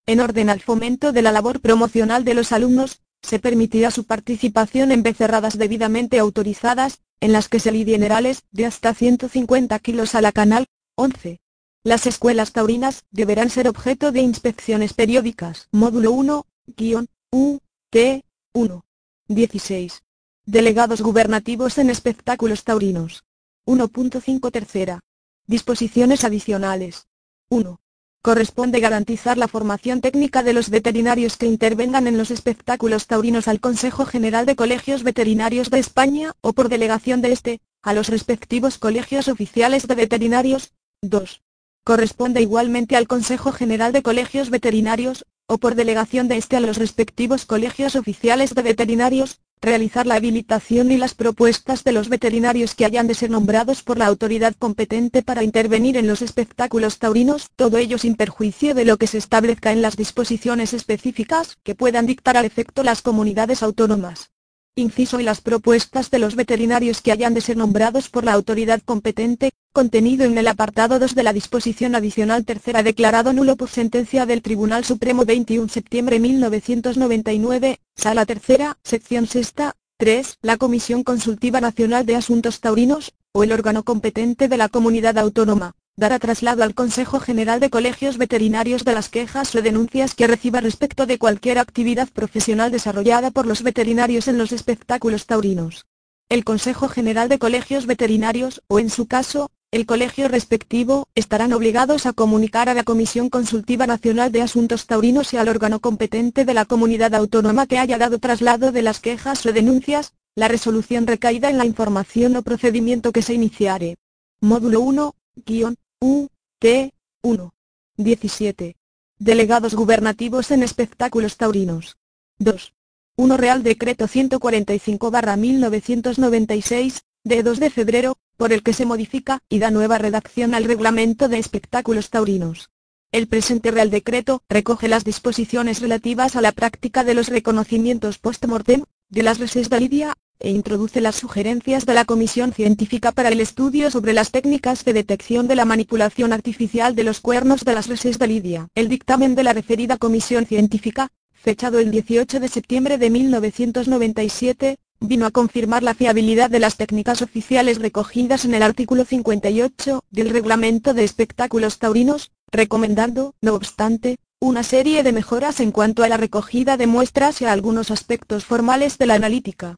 En orden al fomento de la labor promocional de los alumnos, se permitirá su participación en becerradas debidamente autorizadas, en las que se lidien herales de hasta 150 kilos a la canal. 11. Las escuelas taurinas deberán ser objeto de inspecciones periódicas. Módulo 1, guion, U, T, 1. 16. Delegados gubernativos en espectáculos taurinos. 1.5 tercera. Disposiciones adicionales. 1. Corresponde garantizar la formación técnica de los veterinarios que intervengan en los espectáculos taurinos al Consejo General de Colegios Veterinarios de España o por delegación de este, a los respectivos colegios oficiales de veterinarios. 2. Corresponde igualmente al Consejo General de Colegios Veterinarios, o por delegación de este a los respectivos colegios oficiales de veterinarios, realizar la habilitación y las propuestas de los veterinarios que hayan de ser nombrados por la autoridad competente para intervenir en los espectáculos taurinos, todo ello sin perjuicio de lo que se establezca en las disposiciones específicas que puedan dictar al efecto las comunidades autónomas inciso y las propuestas de los veterinarios que hayan de ser nombrados por la autoridad competente, contenido en el apartado 2 de la disposición adicional tercera declarado nulo por sentencia del Tribunal Supremo 21 septiembre 1999, Sala Tercera, Sección Sexta, 3. La Comisión Consultiva Nacional de Asuntos Taurinos, o el órgano competente de la comunidad autónoma, dará traslado al Consejo General de Colegios Veterinarios de las quejas o denuncias que reciba respecto de cualquier actividad profesional desarrollada por los veterinarios en los espectáculos taurinos. El Consejo General de Colegios Veterinarios, o en su caso, el colegio respectivo, estarán obligados a comunicar a la Comisión Consultiva Nacional de Asuntos Taurinos y al órgano competente de la comunidad autónoma que haya dado traslado de las quejas o denuncias, la resolución recaída en la información o procedimiento que se iniciare. Módulo 1, guion, U, T, 1. 17. Delegados gubernativos en espectáculos taurinos. 2. 1 Real Decreto 145-1996, de 2 de febrero, por el que se modifica y da nueva redacción al reglamento de espectáculos taurinos. El presente Real Decreto recoge las disposiciones relativas a la práctica de los reconocimientos post-mortem de las reses de Lidia, e introduce las sugerencias de la Comisión Científica para el Estudio sobre las técnicas de detección de la manipulación artificial de los cuernos de las reses de Lidia. El dictamen de la referida Comisión Científica, fechado el 18 de septiembre de 1997, vino a confirmar la fiabilidad de las técnicas oficiales recogidas en el artículo 58 del Reglamento de Espectáculos Taurinos, recomendando, no obstante, una serie de mejoras en cuanto a la recogida de muestras y a algunos aspectos formales de la analítica.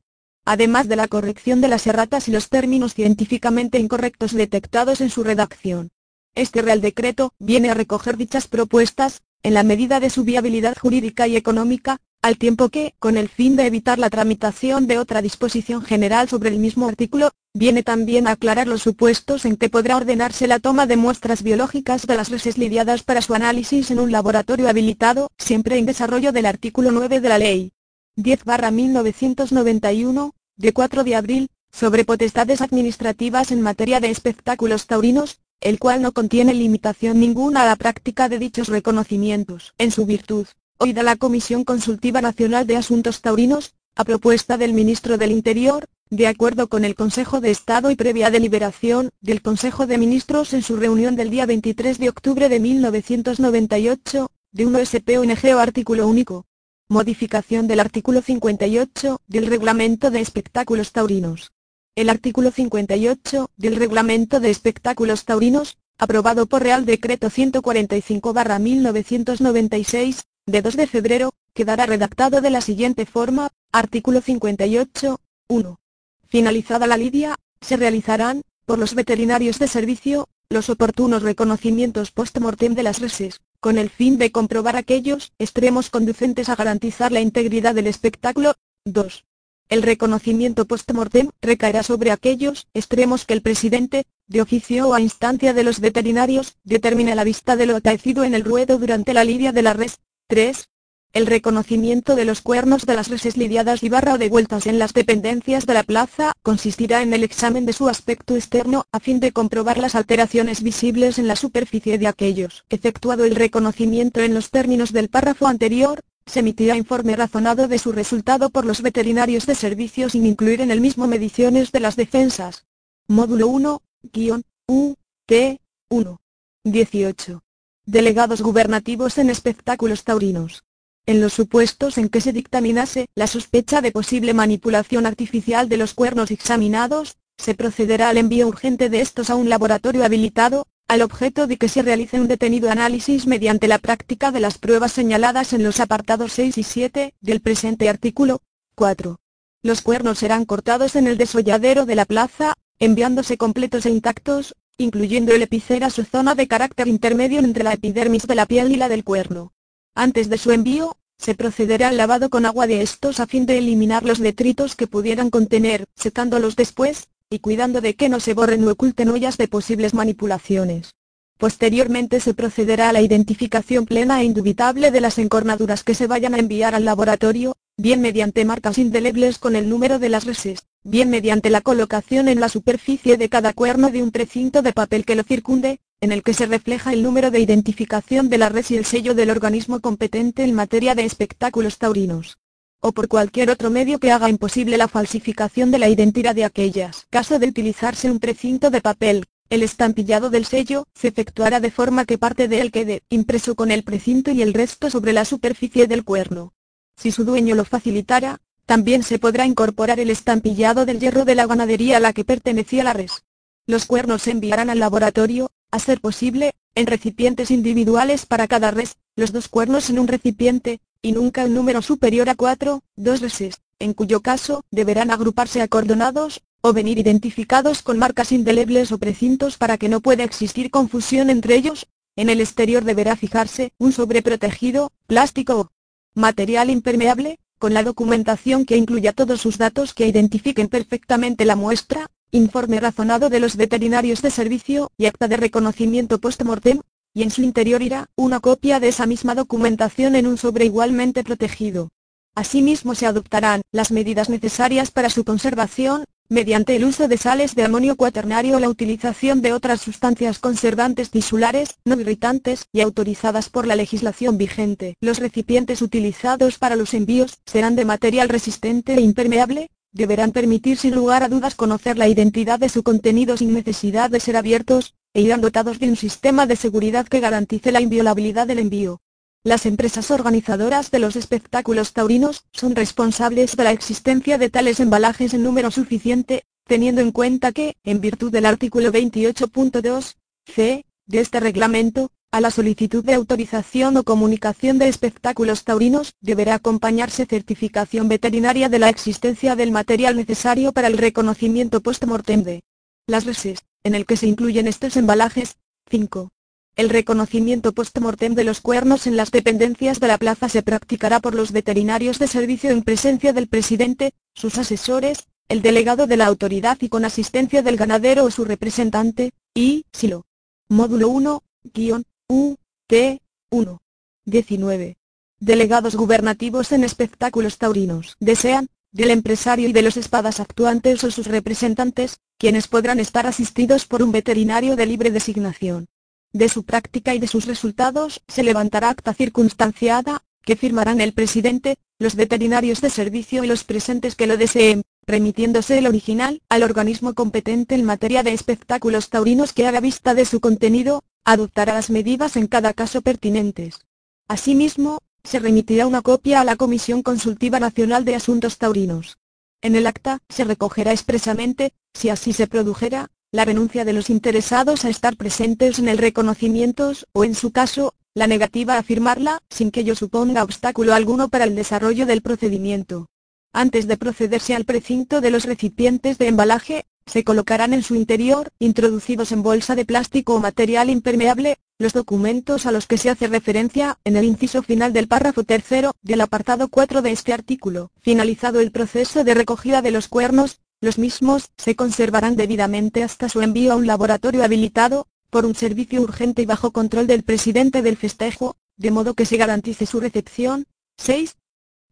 Además de la corrección de las erratas y los términos científicamente incorrectos detectados en su redacción. Este Real Decreto viene a recoger dichas propuestas, en la medida de su viabilidad jurídica y económica, al tiempo que, con el fin de evitar la tramitación de otra disposición general sobre el mismo artículo, viene también a aclarar los supuestos en que podrá ordenarse la toma de muestras biológicas de las reses lidiadas para su análisis en un laboratorio habilitado, siempre en desarrollo del artículo 9 de la Ley 10-1991, de 4 de abril, sobre potestades administrativas en materia de espectáculos taurinos, el cual no contiene limitación ninguna a la práctica de dichos reconocimientos. En su virtud, oída la Comisión Consultiva Nacional de Asuntos Taurinos, a propuesta del Ministro del Interior, de acuerdo con el Consejo de Estado y previa deliberación del Consejo de Ministros en su reunión del día 23 de octubre de 1998, de 1 SPONG o artículo único. Modificación del artículo 58 del Reglamento de Espectáculos Taurinos. El artículo 58 del Reglamento de Espectáculos Taurinos, aprobado por Real Decreto 145-1996, de 2 de febrero, quedará redactado de la siguiente forma, artículo 58, 1. Finalizada la lidia, se realizarán, por los veterinarios de servicio, los oportunos reconocimientos post-mortem de las reses, con el fin de comprobar aquellos extremos conducentes a garantizar la integridad del espectáculo. 2. El reconocimiento post-mortem recaerá sobre aquellos extremos que el presidente, de oficio o a instancia de los veterinarios, determine la vista de lo acaecido en el ruedo durante la lidia de la res, 3. El reconocimiento de los cuernos de las reses lidiadas y barra o devueltas en las dependencias de la plaza consistirá en el examen de su aspecto externo a fin de comprobar las alteraciones visibles en la superficie de aquellos. Efectuado el reconocimiento en los términos del párrafo anterior, se emitirá informe razonado de su resultado por los veterinarios de servicio sin incluir en el mismo mediciones de las defensas. Módulo 1, guion, U, T, 1. 18. Delegados gubernativos en espectáculos taurinos. En los supuestos en que se dictaminase la sospecha de posible manipulación artificial de los cuernos examinados, se procederá al envío urgente de estos a un laboratorio habilitado, al objeto de que se realice un detenido análisis mediante la práctica de las pruebas señaladas en los apartados 6 y 7 del presente artículo 4. Los cuernos serán cortados en el desolladero de la plaza, enviándose completos e intactos, incluyendo el epicera su zona de carácter intermedio entre la epidermis de la piel y la del cuerno. Antes de su envío, se procederá al lavado con agua de estos a fin de eliminar los detritos que pudieran contener, secándolos después, y cuidando de que no se borren o oculten huellas de posibles manipulaciones. Posteriormente se procederá a la identificación plena e indubitable de las encornaduras que se vayan a enviar al laboratorio, bien mediante marcas indelebles con el número de las reses, bien mediante la colocación en la superficie de cada cuerno de un precinto de papel que lo circunde, en el que se refleja el número de identificación de la res y el sello del organismo competente en materia de espectáculos taurinos. O por cualquier otro medio que haga imposible la falsificación de la identidad de aquellas. Caso de utilizarse un precinto de papel, el estampillado del sello se efectuará de forma que parte de él quede impreso con el precinto y el resto sobre la superficie del cuerno. Si su dueño lo facilitara, también se podrá incorporar el estampillado del hierro de la ganadería a la que pertenecía la res. Los cuernos se enviarán al laboratorio, a ser posible, en recipientes individuales para cada res, los dos cuernos en un recipiente, y nunca un número superior a cuatro, dos reses, en cuyo caso, deberán agruparse acordonados, o venir identificados con marcas indelebles o precintos para que no pueda existir confusión entre ellos, en el exterior deberá fijarse un sobreprotegido, plástico o material impermeable, con la documentación que incluya todos sus datos que identifiquen perfectamente la muestra, informe razonado de los veterinarios de servicio y acta de reconocimiento post-mortem, y en su interior irá una copia de esa misma documentación en un sobre igualmente protegido. Asimismo se adoptarán las medidas necesarias para su conservación, mediante el uso de sales de amonio cuaternario o la utilización de otras sustancias conservantes tisulares, no irritantes, y autorizadas por la legislación vigente. Los recipientes utilizados para los envíos, serán de material resistente e impermeable, deberán permitir sin lugar a dudas conocer la identidad de su contenido sin necesidad de ser abiertos, e irán dotados de un sistema de seguridad que garantice la inviolabilidad del envío. Las empresas organizadoras de los espectáculos taurinos son responsables de la existencia de tales embalajes en número suficiente, teniendo en cuenta que, en virtud del artículo 28.2 c de este reglamento, a la solicitud de autorización o comunicación de espectáculos taurinos deberá acompañarse certificación veterinaria de la existencia del material necesario para el reconocimiento post-mortem de las reses, en el que se incluyen estos embalajes. 5. El reconocimiento post-mortem de los cuernos en las dependencias de la plaza se practicará por los veterinarios de servicio en presencia del presidente, sus asesores, el delegado de la autoridad y con asistencia del ganadero o su representante, y, silo. Módulo 1, guion, U, T, 1. 19. Delegados gubernativos en espectáculos taurinos. Desean, del empresario y de los espadas actuantes o sus representantes, quienes podrán estar asistidos por un veterinario de libre designación. De su práctica y de sus resultados se levantará acta circunstanciada, que firmarán el presidente, los veterinarios de servicio y los presentes que lo deseen, remitiéndose el original al organismo competente en materia de espectáculos taurinos que haga vista de su contenido, adoptará las medidas en cada caso pertinentes. Asimismo, se remitirá una copia a la Comisión Consultiva Nacional de Asuntos Taurinos. En el acta se recogerá expresamente, si así se produjera, la renuncia de los interesados a estar presentes en el reconocimiento, o en su caso, la negativa a firmarla, sin que ello suponga obstáculo alguno para el desarrollo del procedimiento. Antes de procederse al precinto de los recipientes de embalaje, se colocarán en su interior, introducidos en bolsa de plástico o material impermeable, los documentos a los que se hace referencia en el inciso final del párrafo tercero del apartado 4 de este artículo. Finalizado el proceso de recogida de los cuernos, los mismos se conservarán debidamente hasta su envío a un laboratorio habilitado, por un servicio urgente y bajo control del presidente del festejo, de modo que se garantice su recepción. 6.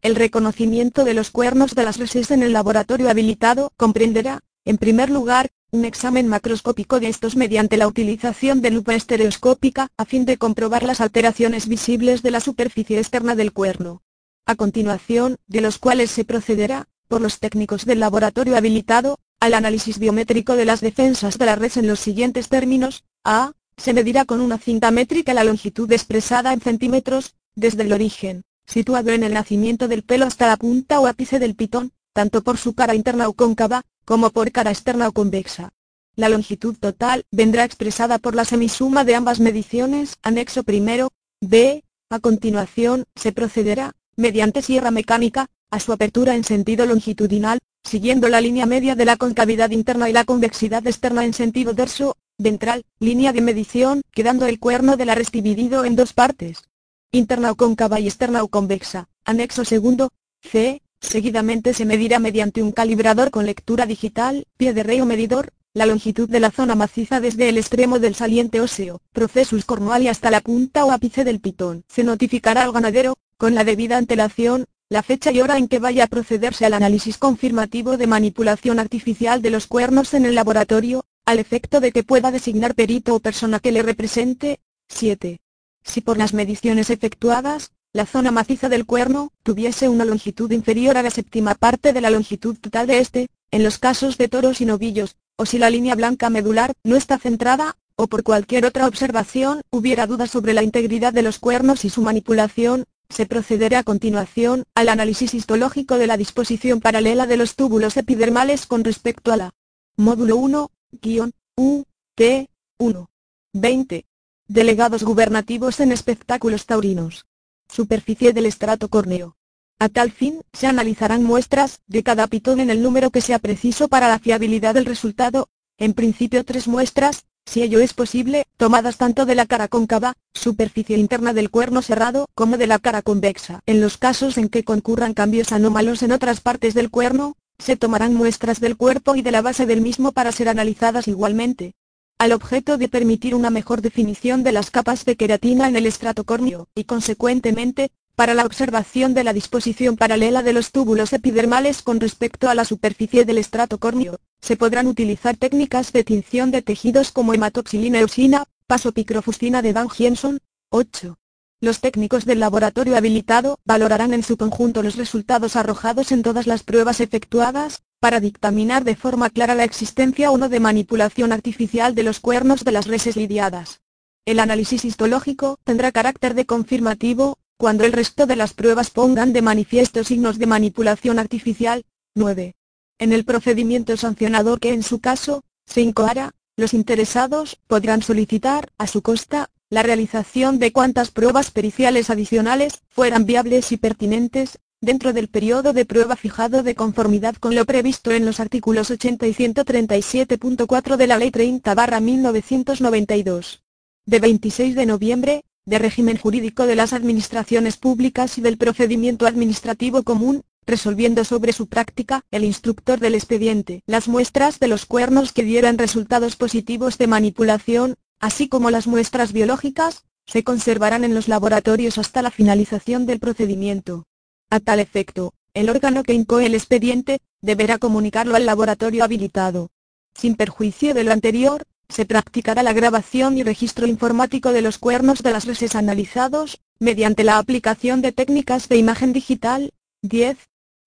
El reconocimiento de los cuernos de las reses en el laboratorio habilitado comprenderá, en primer lugar, un examen macroscópico de estos mediante la utilización de lupa estereoscópica a fin de comprobar las alteraciones visibles de la superficie externa del cuerno. A continuación, de los cuales se procederá, por los técnicos del laboratorio habilitado, al análisis biométrico de las defensas de la red en los siguientes términos, a. Se medirá con una cinta métrica la longitud expresada en centímetros, desde el origen, situado en el nacimiento del pelo hasta la punta o ápice del pitón, tanto por su cara interna o cóncava, como por cara externa o convexa. La longitud total vendrá expresada por la semisuma de ambas mediciones, anexo primero, b. A continuación, se procederá, mediante sierra mecánica, a su apertura en sentido longitudinal, siguiendo la línea media de la concavidad interna y la convexidad externa en sentido dorso, ventral, línea de medición, quedando el cuerno de la res dividido en dos partes. Interna o cóncava y externa o convexa, anexo segundo, C, seguidamente se medirá mediante un calibrador con lectura digital, pie de rey o medidor, la longitud de la zona maciza desde el extremo del saliente óseo, procesus cornual y hasta la punta o ápice del pitón. Se notificará al ganadero, con la debida antelación, la fecha y hora en que vaya a procederse al análisis confirmativo de manipulación artificial de los cuernos en el laboratorio, al efecto de que pueda designar perito o persona que le represente. 7. Si por las mediciones efectuadas, la zona maciza del cuerno tuviese una longitud inferior a la séptima parte de la longitud total de este, en los casos de toros y novillos, o si la línea blanca medular no está centrada, o por cualquier otra observación hubiera duda sobre la integridad de los cuernos y su manipulación, se procederá a continuación al análisis histológico de la disposición paralela de los túbulos epidermales con respecto a la módulo 1, guion, U, T, 1. 20. Delegados gubernativos en espectáculos taurinos. Superficie del estrato córneo. A tal fin, se analizarán muestras de cada pitón en el número que sea preciso para la fiabilidad del resultado, en principio tres muestras, si ello es posible, tomadas tanto de la cara cóncava, superficie interna del cuerno cerrado, como de la cara convexa. En los casos en que concurran cambios anómalos en otras partes del cuerno, se tomarán muestras del cuerpo y de la base del mismo para ser analizadas igualmente. Al objeto de permitir una mejor definición de las capas de queratina en el estrato córneo, y consecuentemente, para la observación de la disposición paralela de los túbulos epidermales con respecto a la superficie del estrato córneo, se podrán utilizar técnicas de tinción de tejidos como hematoxilina eusina, pasopicrofuscina de Dan Jenson. 8. Los técnicos del laboratorio habilitado valorarán en su conjunto los resultados arrojados en todas las pruebas efectuadas, para dictaminar de forma clara la existencia o no de manipulación artificial de los cuernos de las reses lidiadas. El análisis histológico tendrá carácter de confirmativo, cuando el resto de las pruebas pongan de manifiesto signos de manipulación artificial. 9. En el procedimiento sancionador que en su caso, se incoara, los interesados podrán solicitar, a su costa, la realización de cuantas pruebas periciales adicionales fueran viables y pertinentes, dentro del periodo de prueba fijado de conformidad con lo previsto en los artículos 80 y 137.4 de la Ley 30-1992. De 26 de noviembre, de régimen jurídico de las administraciones públicas y del procedimiento administrativo común, resolviendo sobre su práctica, el instructor del expediente. Las muestras de los cuernos que dieran resultados positivos de manipulación, así como las muestras biológicas, se conservarán en los laboratorios hasta la finalización del procedimiento. A tal efecto, el órgano que incoe el expediente, deberá comunicarlo al laboratorio habilitado. Sin perjuicio de lo anterior, se practicará la grabación y registro informático de los cuernos de las reses analizados, mediante la aplicación de técnicas de imagen digital. 10.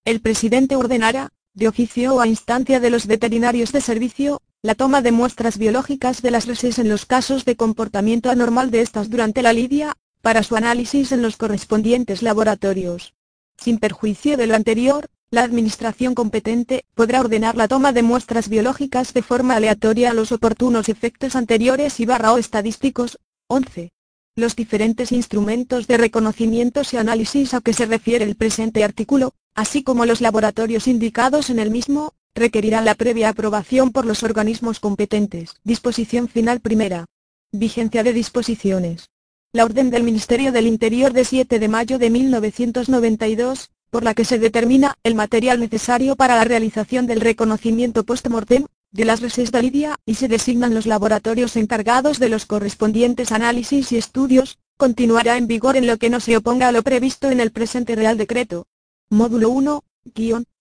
El presidente ordenará, de oficio o a instancia de los veterinarios de servicio, la toma de muestras biológicas de las reses en los casos de comportamiento anormal de estas durante la lidia, para su análisis en los correspondientes laboratorios. Sin perjuicio de lo anterior, la administración competente podrá ordenar la toma de muestras biológicas de forma aleatoria a los oportunos efectos anteriores y barra o estadísticos. 11. Los diferentes instrumentos de reconocimiento y análisis a que se refiere el presente artículo, así como los laboratorios indicados en el mismo, requerirá la previa aprobación por los organismos competentes. Disposición final primera. Vigencia de disposiciones. La orden del Ministerio del Interior de 7 de mayo de 1992, por la que se determina el material necesario para la realización del reconocimiento post-mortem de las reses de Lidia y se designan los laboratorios encargados de los correspondientes análisis y estudios, continuará en vigor en lo que no se oponga a lo previsto en el presente Real Decreto. Módulo 1,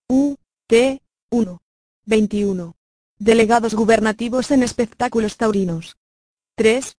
U, T, 1. 21. Delegados gubernativos en espectáculos taurinos. 3.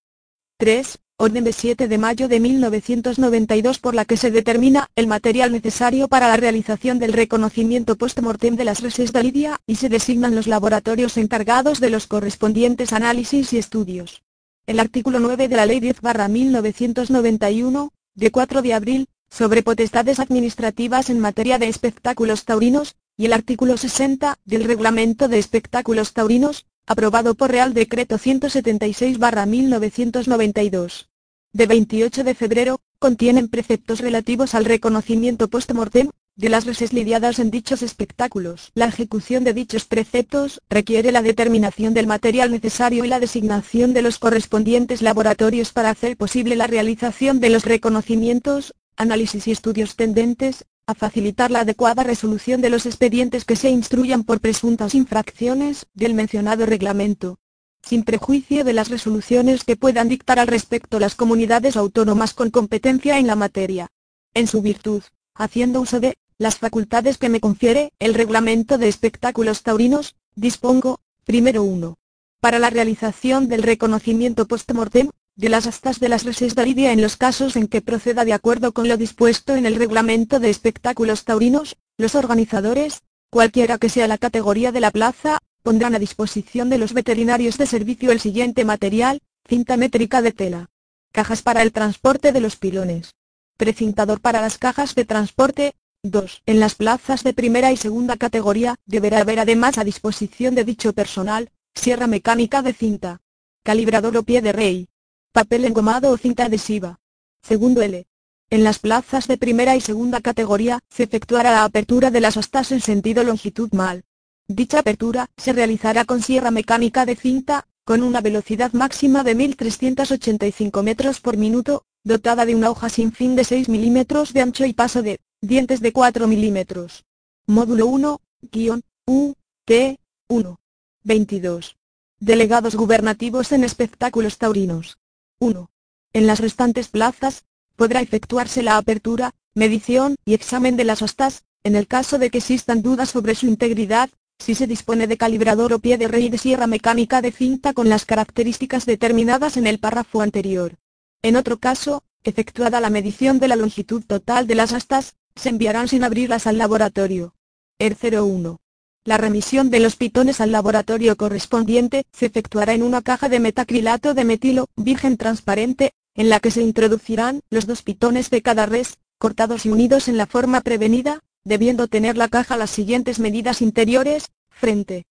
3. Orden de 7 de mayo de 1992 por la que se determina el material necesario para la realización del reconocimiento post-mortem de las reses de Lidia y se designan los laboratorios encargados de los correspondientes análisis y estudios. El artículo 9 de la Ley 10-1991, de 4 de abril, sobre potestades administrativas en materia de espectáculos taurinos, y el artículo 60 del Reglamento de Espectáculos Taurinos, aprobado por Real Decreto 176-1992. De 28 de febrero, contienen preceptos relativos al reconocimiento post-mortem, de las reses lidiadas en dichos espectáculos. La ejecución de dichos preceptos requiere la determinación del material necesario y la designación de los correspondientes laboratorios para hacer posible la realización de los reconocimientos, análisis y estudios tendentes, a facilitar la adecuada resolución de los expedientes que se instruyan por presuntas infracciones del mencionado reglamento. Sin prejuicio de las resoluciones que puedan dictar al respecto las comunidades autónomas con competencia en la materia. En su virtud, haciendo uso de las facultades que me confiere el reglamento de espectáculos taurinos, dispongo, primero uno. Para la realización del reconocimiento post-mortem, de las astas de las reses de lidia en los casos en que proceda de acuerdo con lo dispuesto en el reglamento de espectáculos taurinos, los organizadores, cualquiera que sea la categoría de la plaza, pondrán a disposición de los veterinarios de servicio el siguiente material, cinta métrica de tela. Cajas para el transporte de los pilones. Precintador para las cajas de transporte. 2. En las plazas de primera y segunda categoría, deberá haber además a disposición de dicho personal, sierra mecánica de cinta. Calibrador o pie de rey papel engomado o cinta adhesiva. Segundo L. En las plazas de primera y segunda categoría, se efectuará la apertura de las astas en sentido longitud mal. Dicha apertura, se realizará con sierra mecánica de cinta, con una velocidad máxima de 1385 metros por minuto, dotada de una hoja sin fin de 6 milímetros de ancho y paso de dientes de 4 milímetros. Módulo 1, guion, U, T, 1. 22. Delegados gubernativos en espectáculos taurinos. 1. En las restantes plazas, podrá efectuarse la apertura, medición y examen de las astas, en el caso de que existan dudas sobre su integridad, si se dispone de calibrador o pie de rey de sierra mecánica de cinta con las características determinadas en el párrafo anterior. En otro caso, efectuada la medición de la longitud total de las astas, se enviarán sin abrirlas al laboratorio. ER 01. La remisión de los pitones al laboratorio correspondiente se efectuará en una caja de metacrilato de metilo virgen transparente, en la que se introducirán los dos pitones de cada res, cortados y unidos en la forma prevenida, debiendo tener la caja las siguientes medidas interiores, frente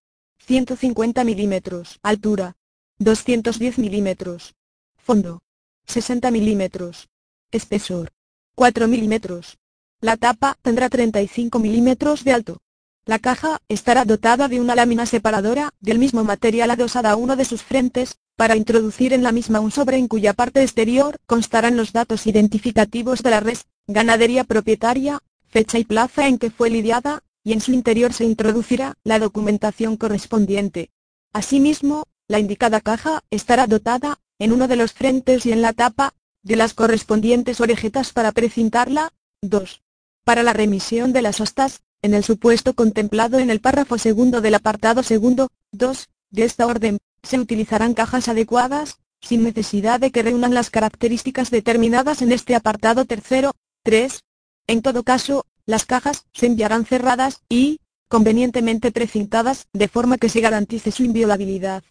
150 milímetros, altura 210 milímetros, fondo 60 milímetros, espesor 4 milímetros. La tapa tendrá 35 milímetros de alto. La caja estará dotada de una lámina separadora del mismo material adosada a uno de sus frentes, para introducir en la misma un sobre en cuya parte exterior constarán los datos identificativos de la res, ganadería propietaria, fecha y plaza en que fue lidiada, y en su interior se introducirá la documentación correspondiente. Asimismo, la indicada caja estará dotada, en uno de los frentes y en la tapa, de las correspondientes orejetas para precintarla. 2. Para la remisión de las astas, en el supuesto contemplado en el párrafo segundo del apartado segundo, 2, de esta orden, se utilizarán cajas adecuadas, sin necesidad de que reúnan las características determinadas en este apartado tercero. 3. En todo caso, las cajas se enviarán cerradas y, convenientemente precintadas, de forma que se garantice su inviolabilidad.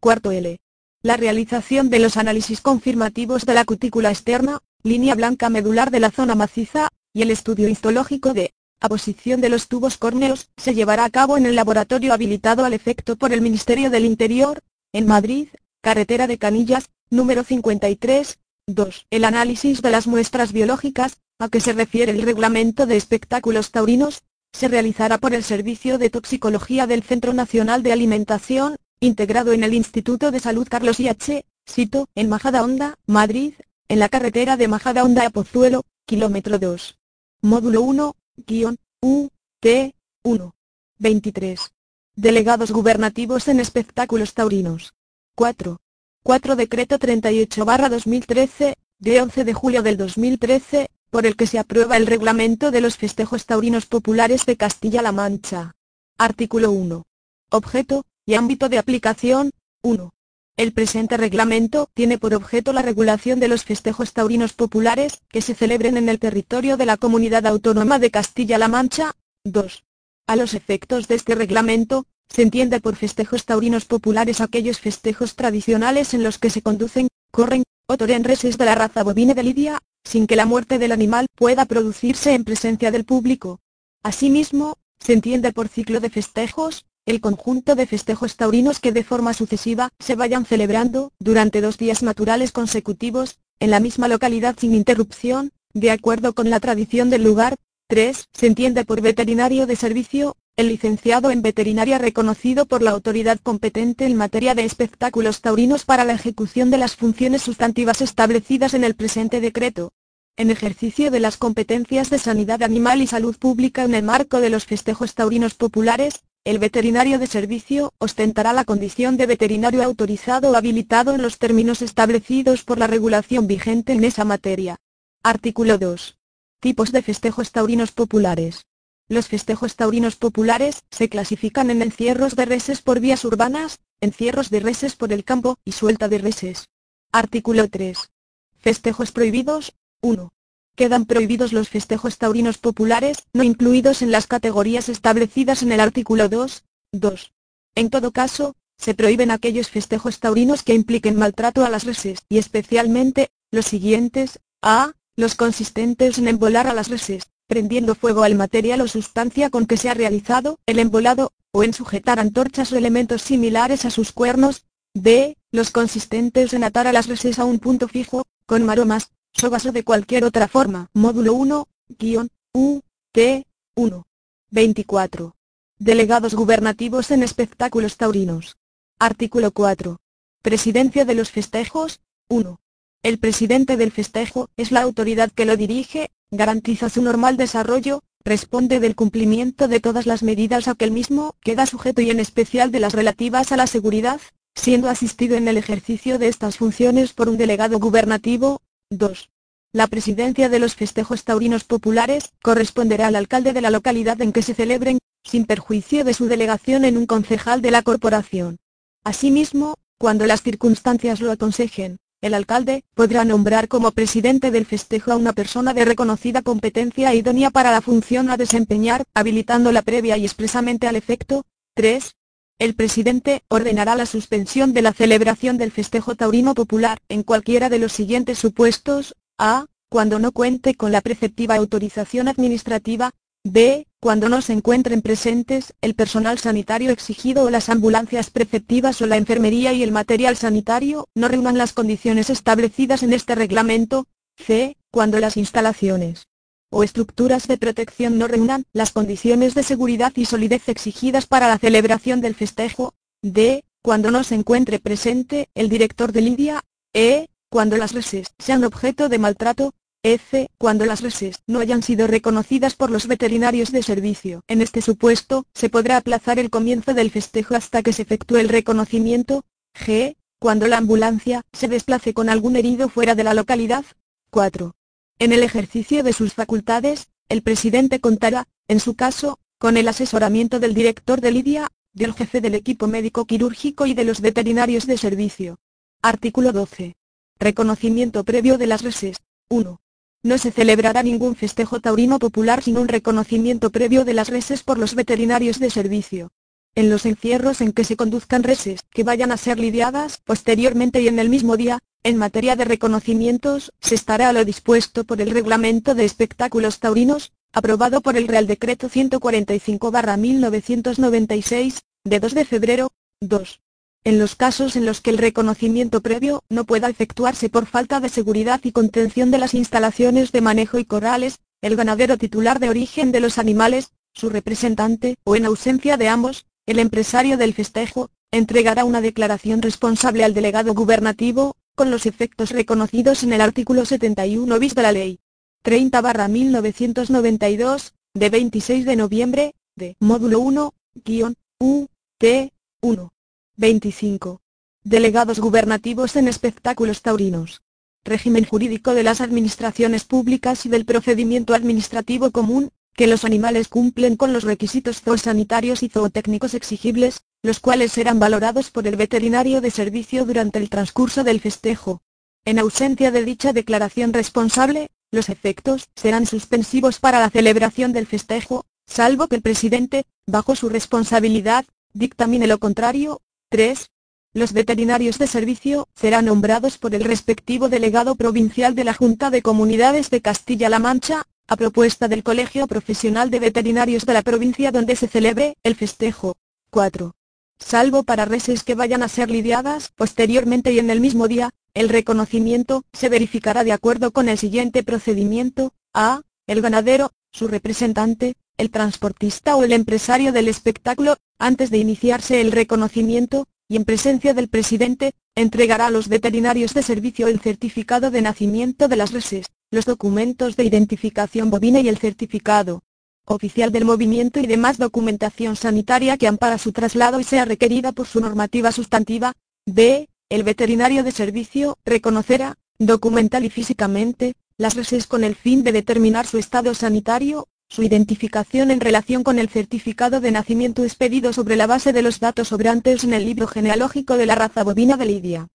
Cuarto L. La realización de los análisis confirmativos de la cutícula externa, línea blanca medular de la zona maciza, y el estudio histológico de a posición de los tubos córneos, se llevará a cabo en el laboratorio habilitado al efecto por el Ministerio del Interior, en Madrid, carretera de Canillas, número 53, 2. El análisis de las muestras biológicas, a que se refiere el reglamento de espectáculos taurinos, se realizará por el Servicio de Toxicología del Centro Nacional de Alimentación, integrado en el Instituto de Salud Carlos I.H., Sito, en Majadahonda, Madrid, en la carretera de Majadahonda a Pozuelo, kilómetro 2. Módulo 1, guion, U, T, 1. 23. Delegados gubernativos en espectáculos taurinos. 4. 4 Decreto 38 2013, de 11 de julio del 2013, por el que se aprueba el reglamento de los festejos taurinos populares de Castilla-La Mancha. Artículo 1. Objeto, y ámbito de aplicación, 1. El presente reglamento tiene por objeto la regulación de los festejos taurinos populares que se celebren en el territorio de la Comunidad Autónoma de Castilla-La Mancha. 2. A los efectos de este reglamento, se entiende por festejos taurinos populares aquellos festejos tradicionales en los que se conducen, corren, o reses de la raza bovina de Lidia, sin que la muerte del animal pueda producirse en presencia del público. Asimismo, se entiende por ciclo de festejos, el conjunto de festejos taurinos que de forma sucesiva se vayan celebrando durante dos días naturales consecutivos, en la misma localidad sin interrupción, de acuerdo con la tradición del lugar. 3. Se entiende por veterinario de servicio, el licenciado en veterinaria reconocido por la autoridad competente en materia de espectáculos taurinos para la ejecución de las funciones sustantivas establecidas en el presente decreto. En ejercicio de las competencias de sanidad animal y salud pública en el marco de los festejos taurinos populares, el veterinario de servicio ostentará la condición de veterinario autorizado o habilitado en los términos establecidos por la regulación vigente en esa materia. Artículo 2. Tipos de festejos taurinos populares. Los festejos taurinos populares se clasifican en encierros de reses por vías urbanas, encierros de reses por el campo y suelta de reses. Artículo 3. Festejos prohibidos. 1. Quedan prohibidos los festejos taurinos populares, no incluidos en las categorías establecidas en el artículo 2. 2. En todo caso, se prohíben aquellos festejos taurinos que impliquen maltrato a las reses, y especialmente, los siguientes, a. Los consistentes en embolar a las reses, prendiendo fuego al material o sustancia con que se ha realizado el embolado, o en sujetar antorchas o elementos similares a sus cuernos. b. Los consistentes en atar a las reses a un punto fijo, con maromas, Sogas o de cualquier otra forma. Módulo 1, guion, U, T, 1. 24. Delegados gubernativos en espectáculos taurinos. Artículo 4. Presidencia de los festejos. 1. El presidente del festejo es la autoridad que lo dirige, garantiza su normal desarrollo, responde del cumplimiento de todas las medidas a que el mismo queda sujeto y en especial de las relativas a la seguridad, siendo asistido en el ejercicio de estas funciones por un delegado gubernativo, 2. La presidencia de los festejos taurinos populares corresponderá al alcalde de la localidad en que se celebren, sin perjuicio de su delegación en un concejal de la corporación. Asimismo, cuando las circunstancias lo aconsejen, el alcalde podrá nombrar como presidente del festejo a una persona de reconocida competencia idónea para la función a desempeñar, habilitándola previa y expresamente al efecto. 3. El presidente ordenará la suspensión de la celebración del festejo taurino popular en cualquiera de los siguientes supuestos. A. Cuando no cuente con la preceptiva autorización administrativa. B. Cuando no se encuentren presentes el personal sanitario exigido o las ambulancias preceptivas o la enfermería y el material sanitario no reúnan las condiciones establecidas en este reglamento. C. Cuando las instalaciones o estructuras de protección no reúnan las condiciones de seguridad y solidez exigidas para la celebración del festejo. D. Cuando no se encuentre presente el director de Lidia. E. Cuando las reses sean objeto de maltrato, F. Cuando las reses no hayan sido reconocidas por los veterinarios de servicio. En este supuesto, se podrá aplazar el comienzo del festejo hasta que se efectúe el reconocimiento. G. Cuando la ambulancia se desplace con algún herido fuera de la localidad. 4. En el ejercicio de sus facultades, el presidente contará, en su caso, con el asesoramiento del director de Lidia, del jefe del equipo médico quirúrgico y de los veterinarios de servicio. Artículo 12. Reconocimiento previo de las reses. 1. No se celebrará ningún festejo taurino popular sin un reconocimiento previo de las reses por los veterinarios de servicio. En los encierros en que se conduzcan reses que vayan a ser lidiadas posteriormente y en el mismo día, en materia de reconocimientos, se estará a lo dispuesto por el Reglamento de Espectáculos Taurinos, aprobado por el Real Decreto 145-1996, de 2 de febrero, 2. En los casos en los que el reconocimiento previo no pueda efectuarse por falta de seguridad y contención de las instalaciones de manejo y corrales, el ganadero titular de origen de los animales, su representante, o en ausencia de ambos, el empresario del festejo, entregará una declaración responsable al delegado gubernativo, con los efectos reconocidos en el artículo 71 bis de la Ley 30-1992, de 26 de noviembre, de módulo 1, guion, U, T, 1. 25. Delegados gubernativos en espectáculos taurinos. Régimen jurídico de las administraciones públicas y del procedimiento administrativo común, que los animales cumplen con los requisitos zoosanitarios y zootécnicos exigibles, los cuales serán valorados por el veterinario de servicio durante el transcurso del festejo. En ausencia de dicha declaración responsable, los efectos serán suspensivos para la celebración del festejo, salvo que el presidente, bajo su responsabilidad, dictamine lo contrario, 3. Los veterinarios de servicio serán nombrados por el respectivo delegado provincial de la Junta de Comunidades de Castilla-La Mancha, a propuesta del Colegio Profesional de Veterinarios de la provincia donde se celebre el festejo. 4. Salvo para reses que vayan a ser lidiadas posteriormente y en el mismo día, el reconocimiento se verificará de acuerdo con el siguiente procedimiento. A. El ganadero, su representante, el transportista o el empresario del espectáculo, antes de iniciarse el reconocimiento, y en presencia del presidente, entregará a los veterinarios de servicio el certificado de nacimiento de las reses, los documentos de identificación bovina y el certificado oficial del movimiento y demás documentación sanitaria que ampara su traslado y sea requerida por su normativa sustantiva. B. El veterinario de servicio reconocerá, documental y físicamente, las reses con el fin de determinar su estado sanitario, su identificación en relación con el certificado de nacimiento expedido sobre la base de los datos sobrantes en el libro genealógico de la raza bovina de Lidia.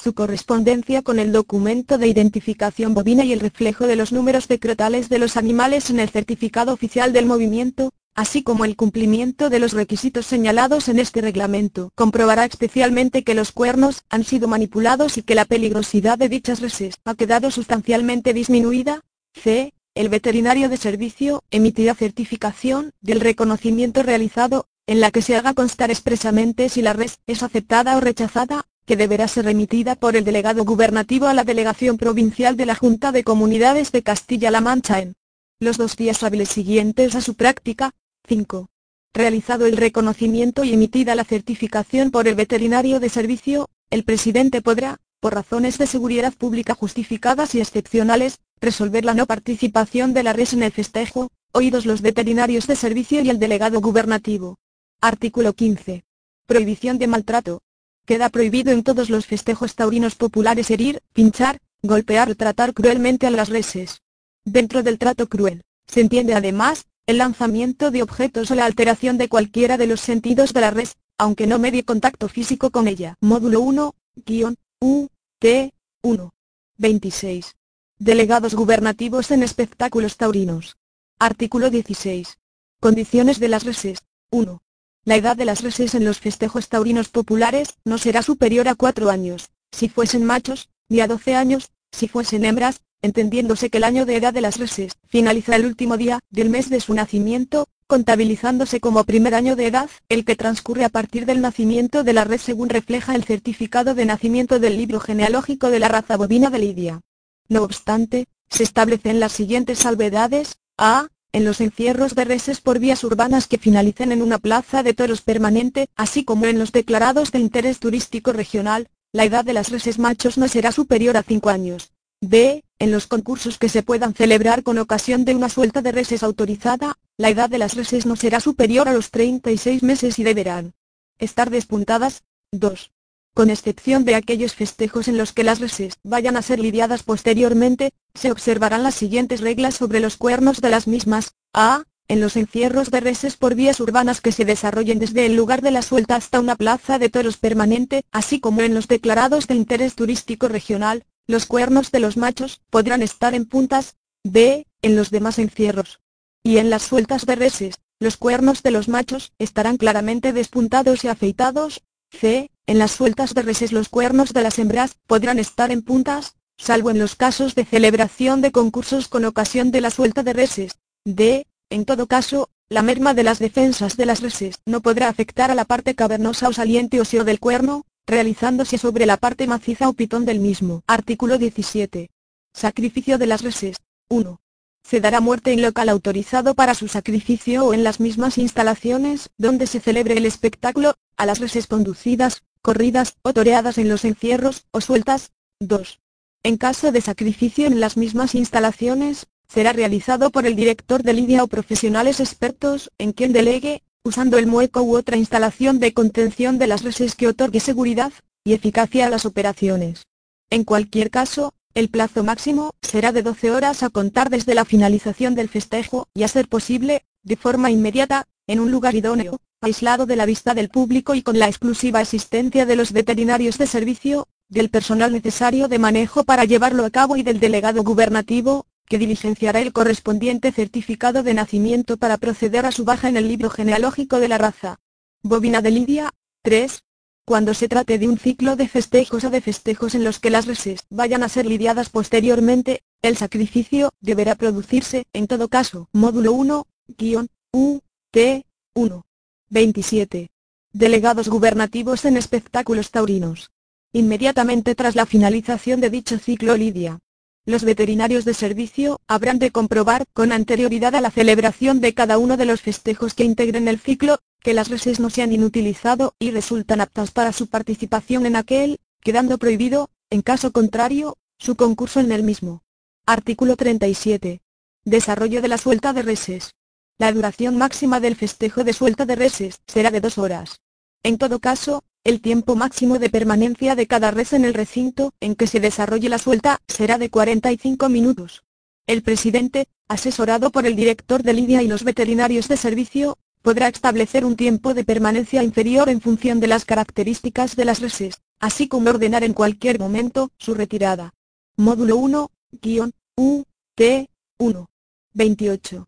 Su correspondencia con el documento de identificación bovina y el reflejo de los números decretales de los animales en el certificado oficial del movimiento, así como el cumplimiento de los requisitos señalados en este reglamento. Comprobará especialmente que los cuernos han sido manipulados y que la peligrosidad de dichas reses ha quedado sustancialmente disminuida. C el veterinario de servicio emitirá certificación del reconocimiento realizado, en la que se haga constar expresamente si la res es aceptada o rechazada, que deberá ser remitida por el delegado gubernativo a la delegación provincial de la Junta de Comunidades de Castilla-La Mancha en los dos días hábiles siguientes a su práctica. 5. Realizado el reconocimiento y emitida la certificación por el veterinario de servicio, el presidente podrá, por razones de seguridad pública justificadas y excepcionales, resolver la no participación de la res en el festejo, oídos los veterinarios de servicio y el delegado gubernativo. Artículo 15. Prohibición de maltrato. Queda prohibido en todos los festejos taurinos populares herir, pinchar, golpear o tratar cruelmente a las reses. Dentro del trato cruel, se entiende además, el lanzamiento de objetos o la alteración de cualquiera de los sentidos de la res, aunque no medie contacto físico con ella. Módulo 1, guion, U, T, 1. 26. Delegados gubernativos en espectáculos taurinos. Artículo 16. Condiciones de las reses. 1. La edad de las reses en los festejos taurinos populares no será superior a 4 años, si fuesen machos, ni a 12 años, si fuesen hembras, entendiéndose que el año de edad de las reses finaliza el último día del mes de su nacimiento, contabilizándose como primer año de edad, el que transcurre a partir del nacimiento de la res según refleja el certificado de nacimiento del libro genealógico de la raza bovina de Lidia. No obstante, se establecen las siguientes salvedades, a. En los encierros de reses por vías urbanas que finalicen en una plaza de toros permanente, así como en los declarados de interés turístico regional, la edad de las reses machos no será superior a 5 años. B. En los concursos que se puedan celebrar con ocasión de una suelta de reses autorizada, la edad de las reses no será superior a los 36 meses y deberán estar despuntadas. 2. Con excepción de aquellos festejos en los que las reses vayan a ser lidiadas posteriormente, se observarán las siguientes reglas sobre los cuernos de las mismas. A. En los encierros de reses por vías urbanas que se desarrollen desde el lugar de la suelta hasta una plaza de toros permanente, así como en los declarados de interés turístico regional, los cuernos de los machos podrán estar en puntas, b. en los demás encierros. Y en las sueltas de reses, los cuernos de los machos estarán claramente despuntados y afeitados, c. en las sueltas de reses los cuernos de las hembras podrán estar en puntas, salvo en los casos de celebración de concursos con ocasión de la suelta de reses, d. en todo caso, la merma de las defensas de las reses no podrá afectar a la parte cavernosa o saliente óseo del cuerno, realizándose sobre la parte maciza o pitón del mismo. Artículo 17. Sacrificio de las reses. 1. Se dará muerte en local autorizado para su sacrificio o en las mismas instalaciones donde se celebre el espectáculo, a las reses conducidas, corridas o toreadas en los encierros o sueltas. 2. En caso de sacrificio en las mismas instalaciones, será realizado por el director de lidia o profesionales expertos en quien delegue, usando el mueco u otra instalación de contención de las reses que otorgue seguridad y eficacia a las operaciones. En cualquier caso, el plazo máximo será de 12 horas a contar desde la finalización del festejo y a ser posible, de forma inmediata, en un lugar idóneo, aislado de la vista del público y con la exclusiva asistencia de los veterinarios de servicio, del personal necesario de manejo para llevarlo a cabo y del delegado gubernativo, que diligenciará el correspondiente certificado de nacimiento para proceder a su baja en el libro genealógico de la raza. Bobina de Lidia, 3. Cuando se trate de un ciclo de festejos o de festejos en los que las reses vayan a ser lidiadas posteriormente, el sacrificio deberá producirse, en todo caso. Módulo 1, guion, U, T, 1. 27. Delegados gubernativos en espectáculos taurinos. Inmediatamente tras la finalización de dicho ciclo lidia, los veterinarios de servicio habrán de comprobar con anterioridad a la celebración de cada uno de los festejos que integren el ciclo, que las reses no se han inutilizado y resultan aptas para su participación en aquel, quedando prohibido, en caso contrario, su concurso en el mismo. Artículo 37. Desarrollo de la suelta de reses. La duración máxima del festejo de suelta de reses será de dos horas. En todo caso, el tiempo máximo de permanencia de cada res en el recinto en que se desarrolle la suelta será de 45 minutos. El presidente, asesorado por el director de Lidia y los veterinarios de servicio, podrá establecer un tiempo de permanencia inferior en función de las características de las reses, así como ordenar en cualquier momento su retirada. Módulo 1, guion, U, T, 1. 28.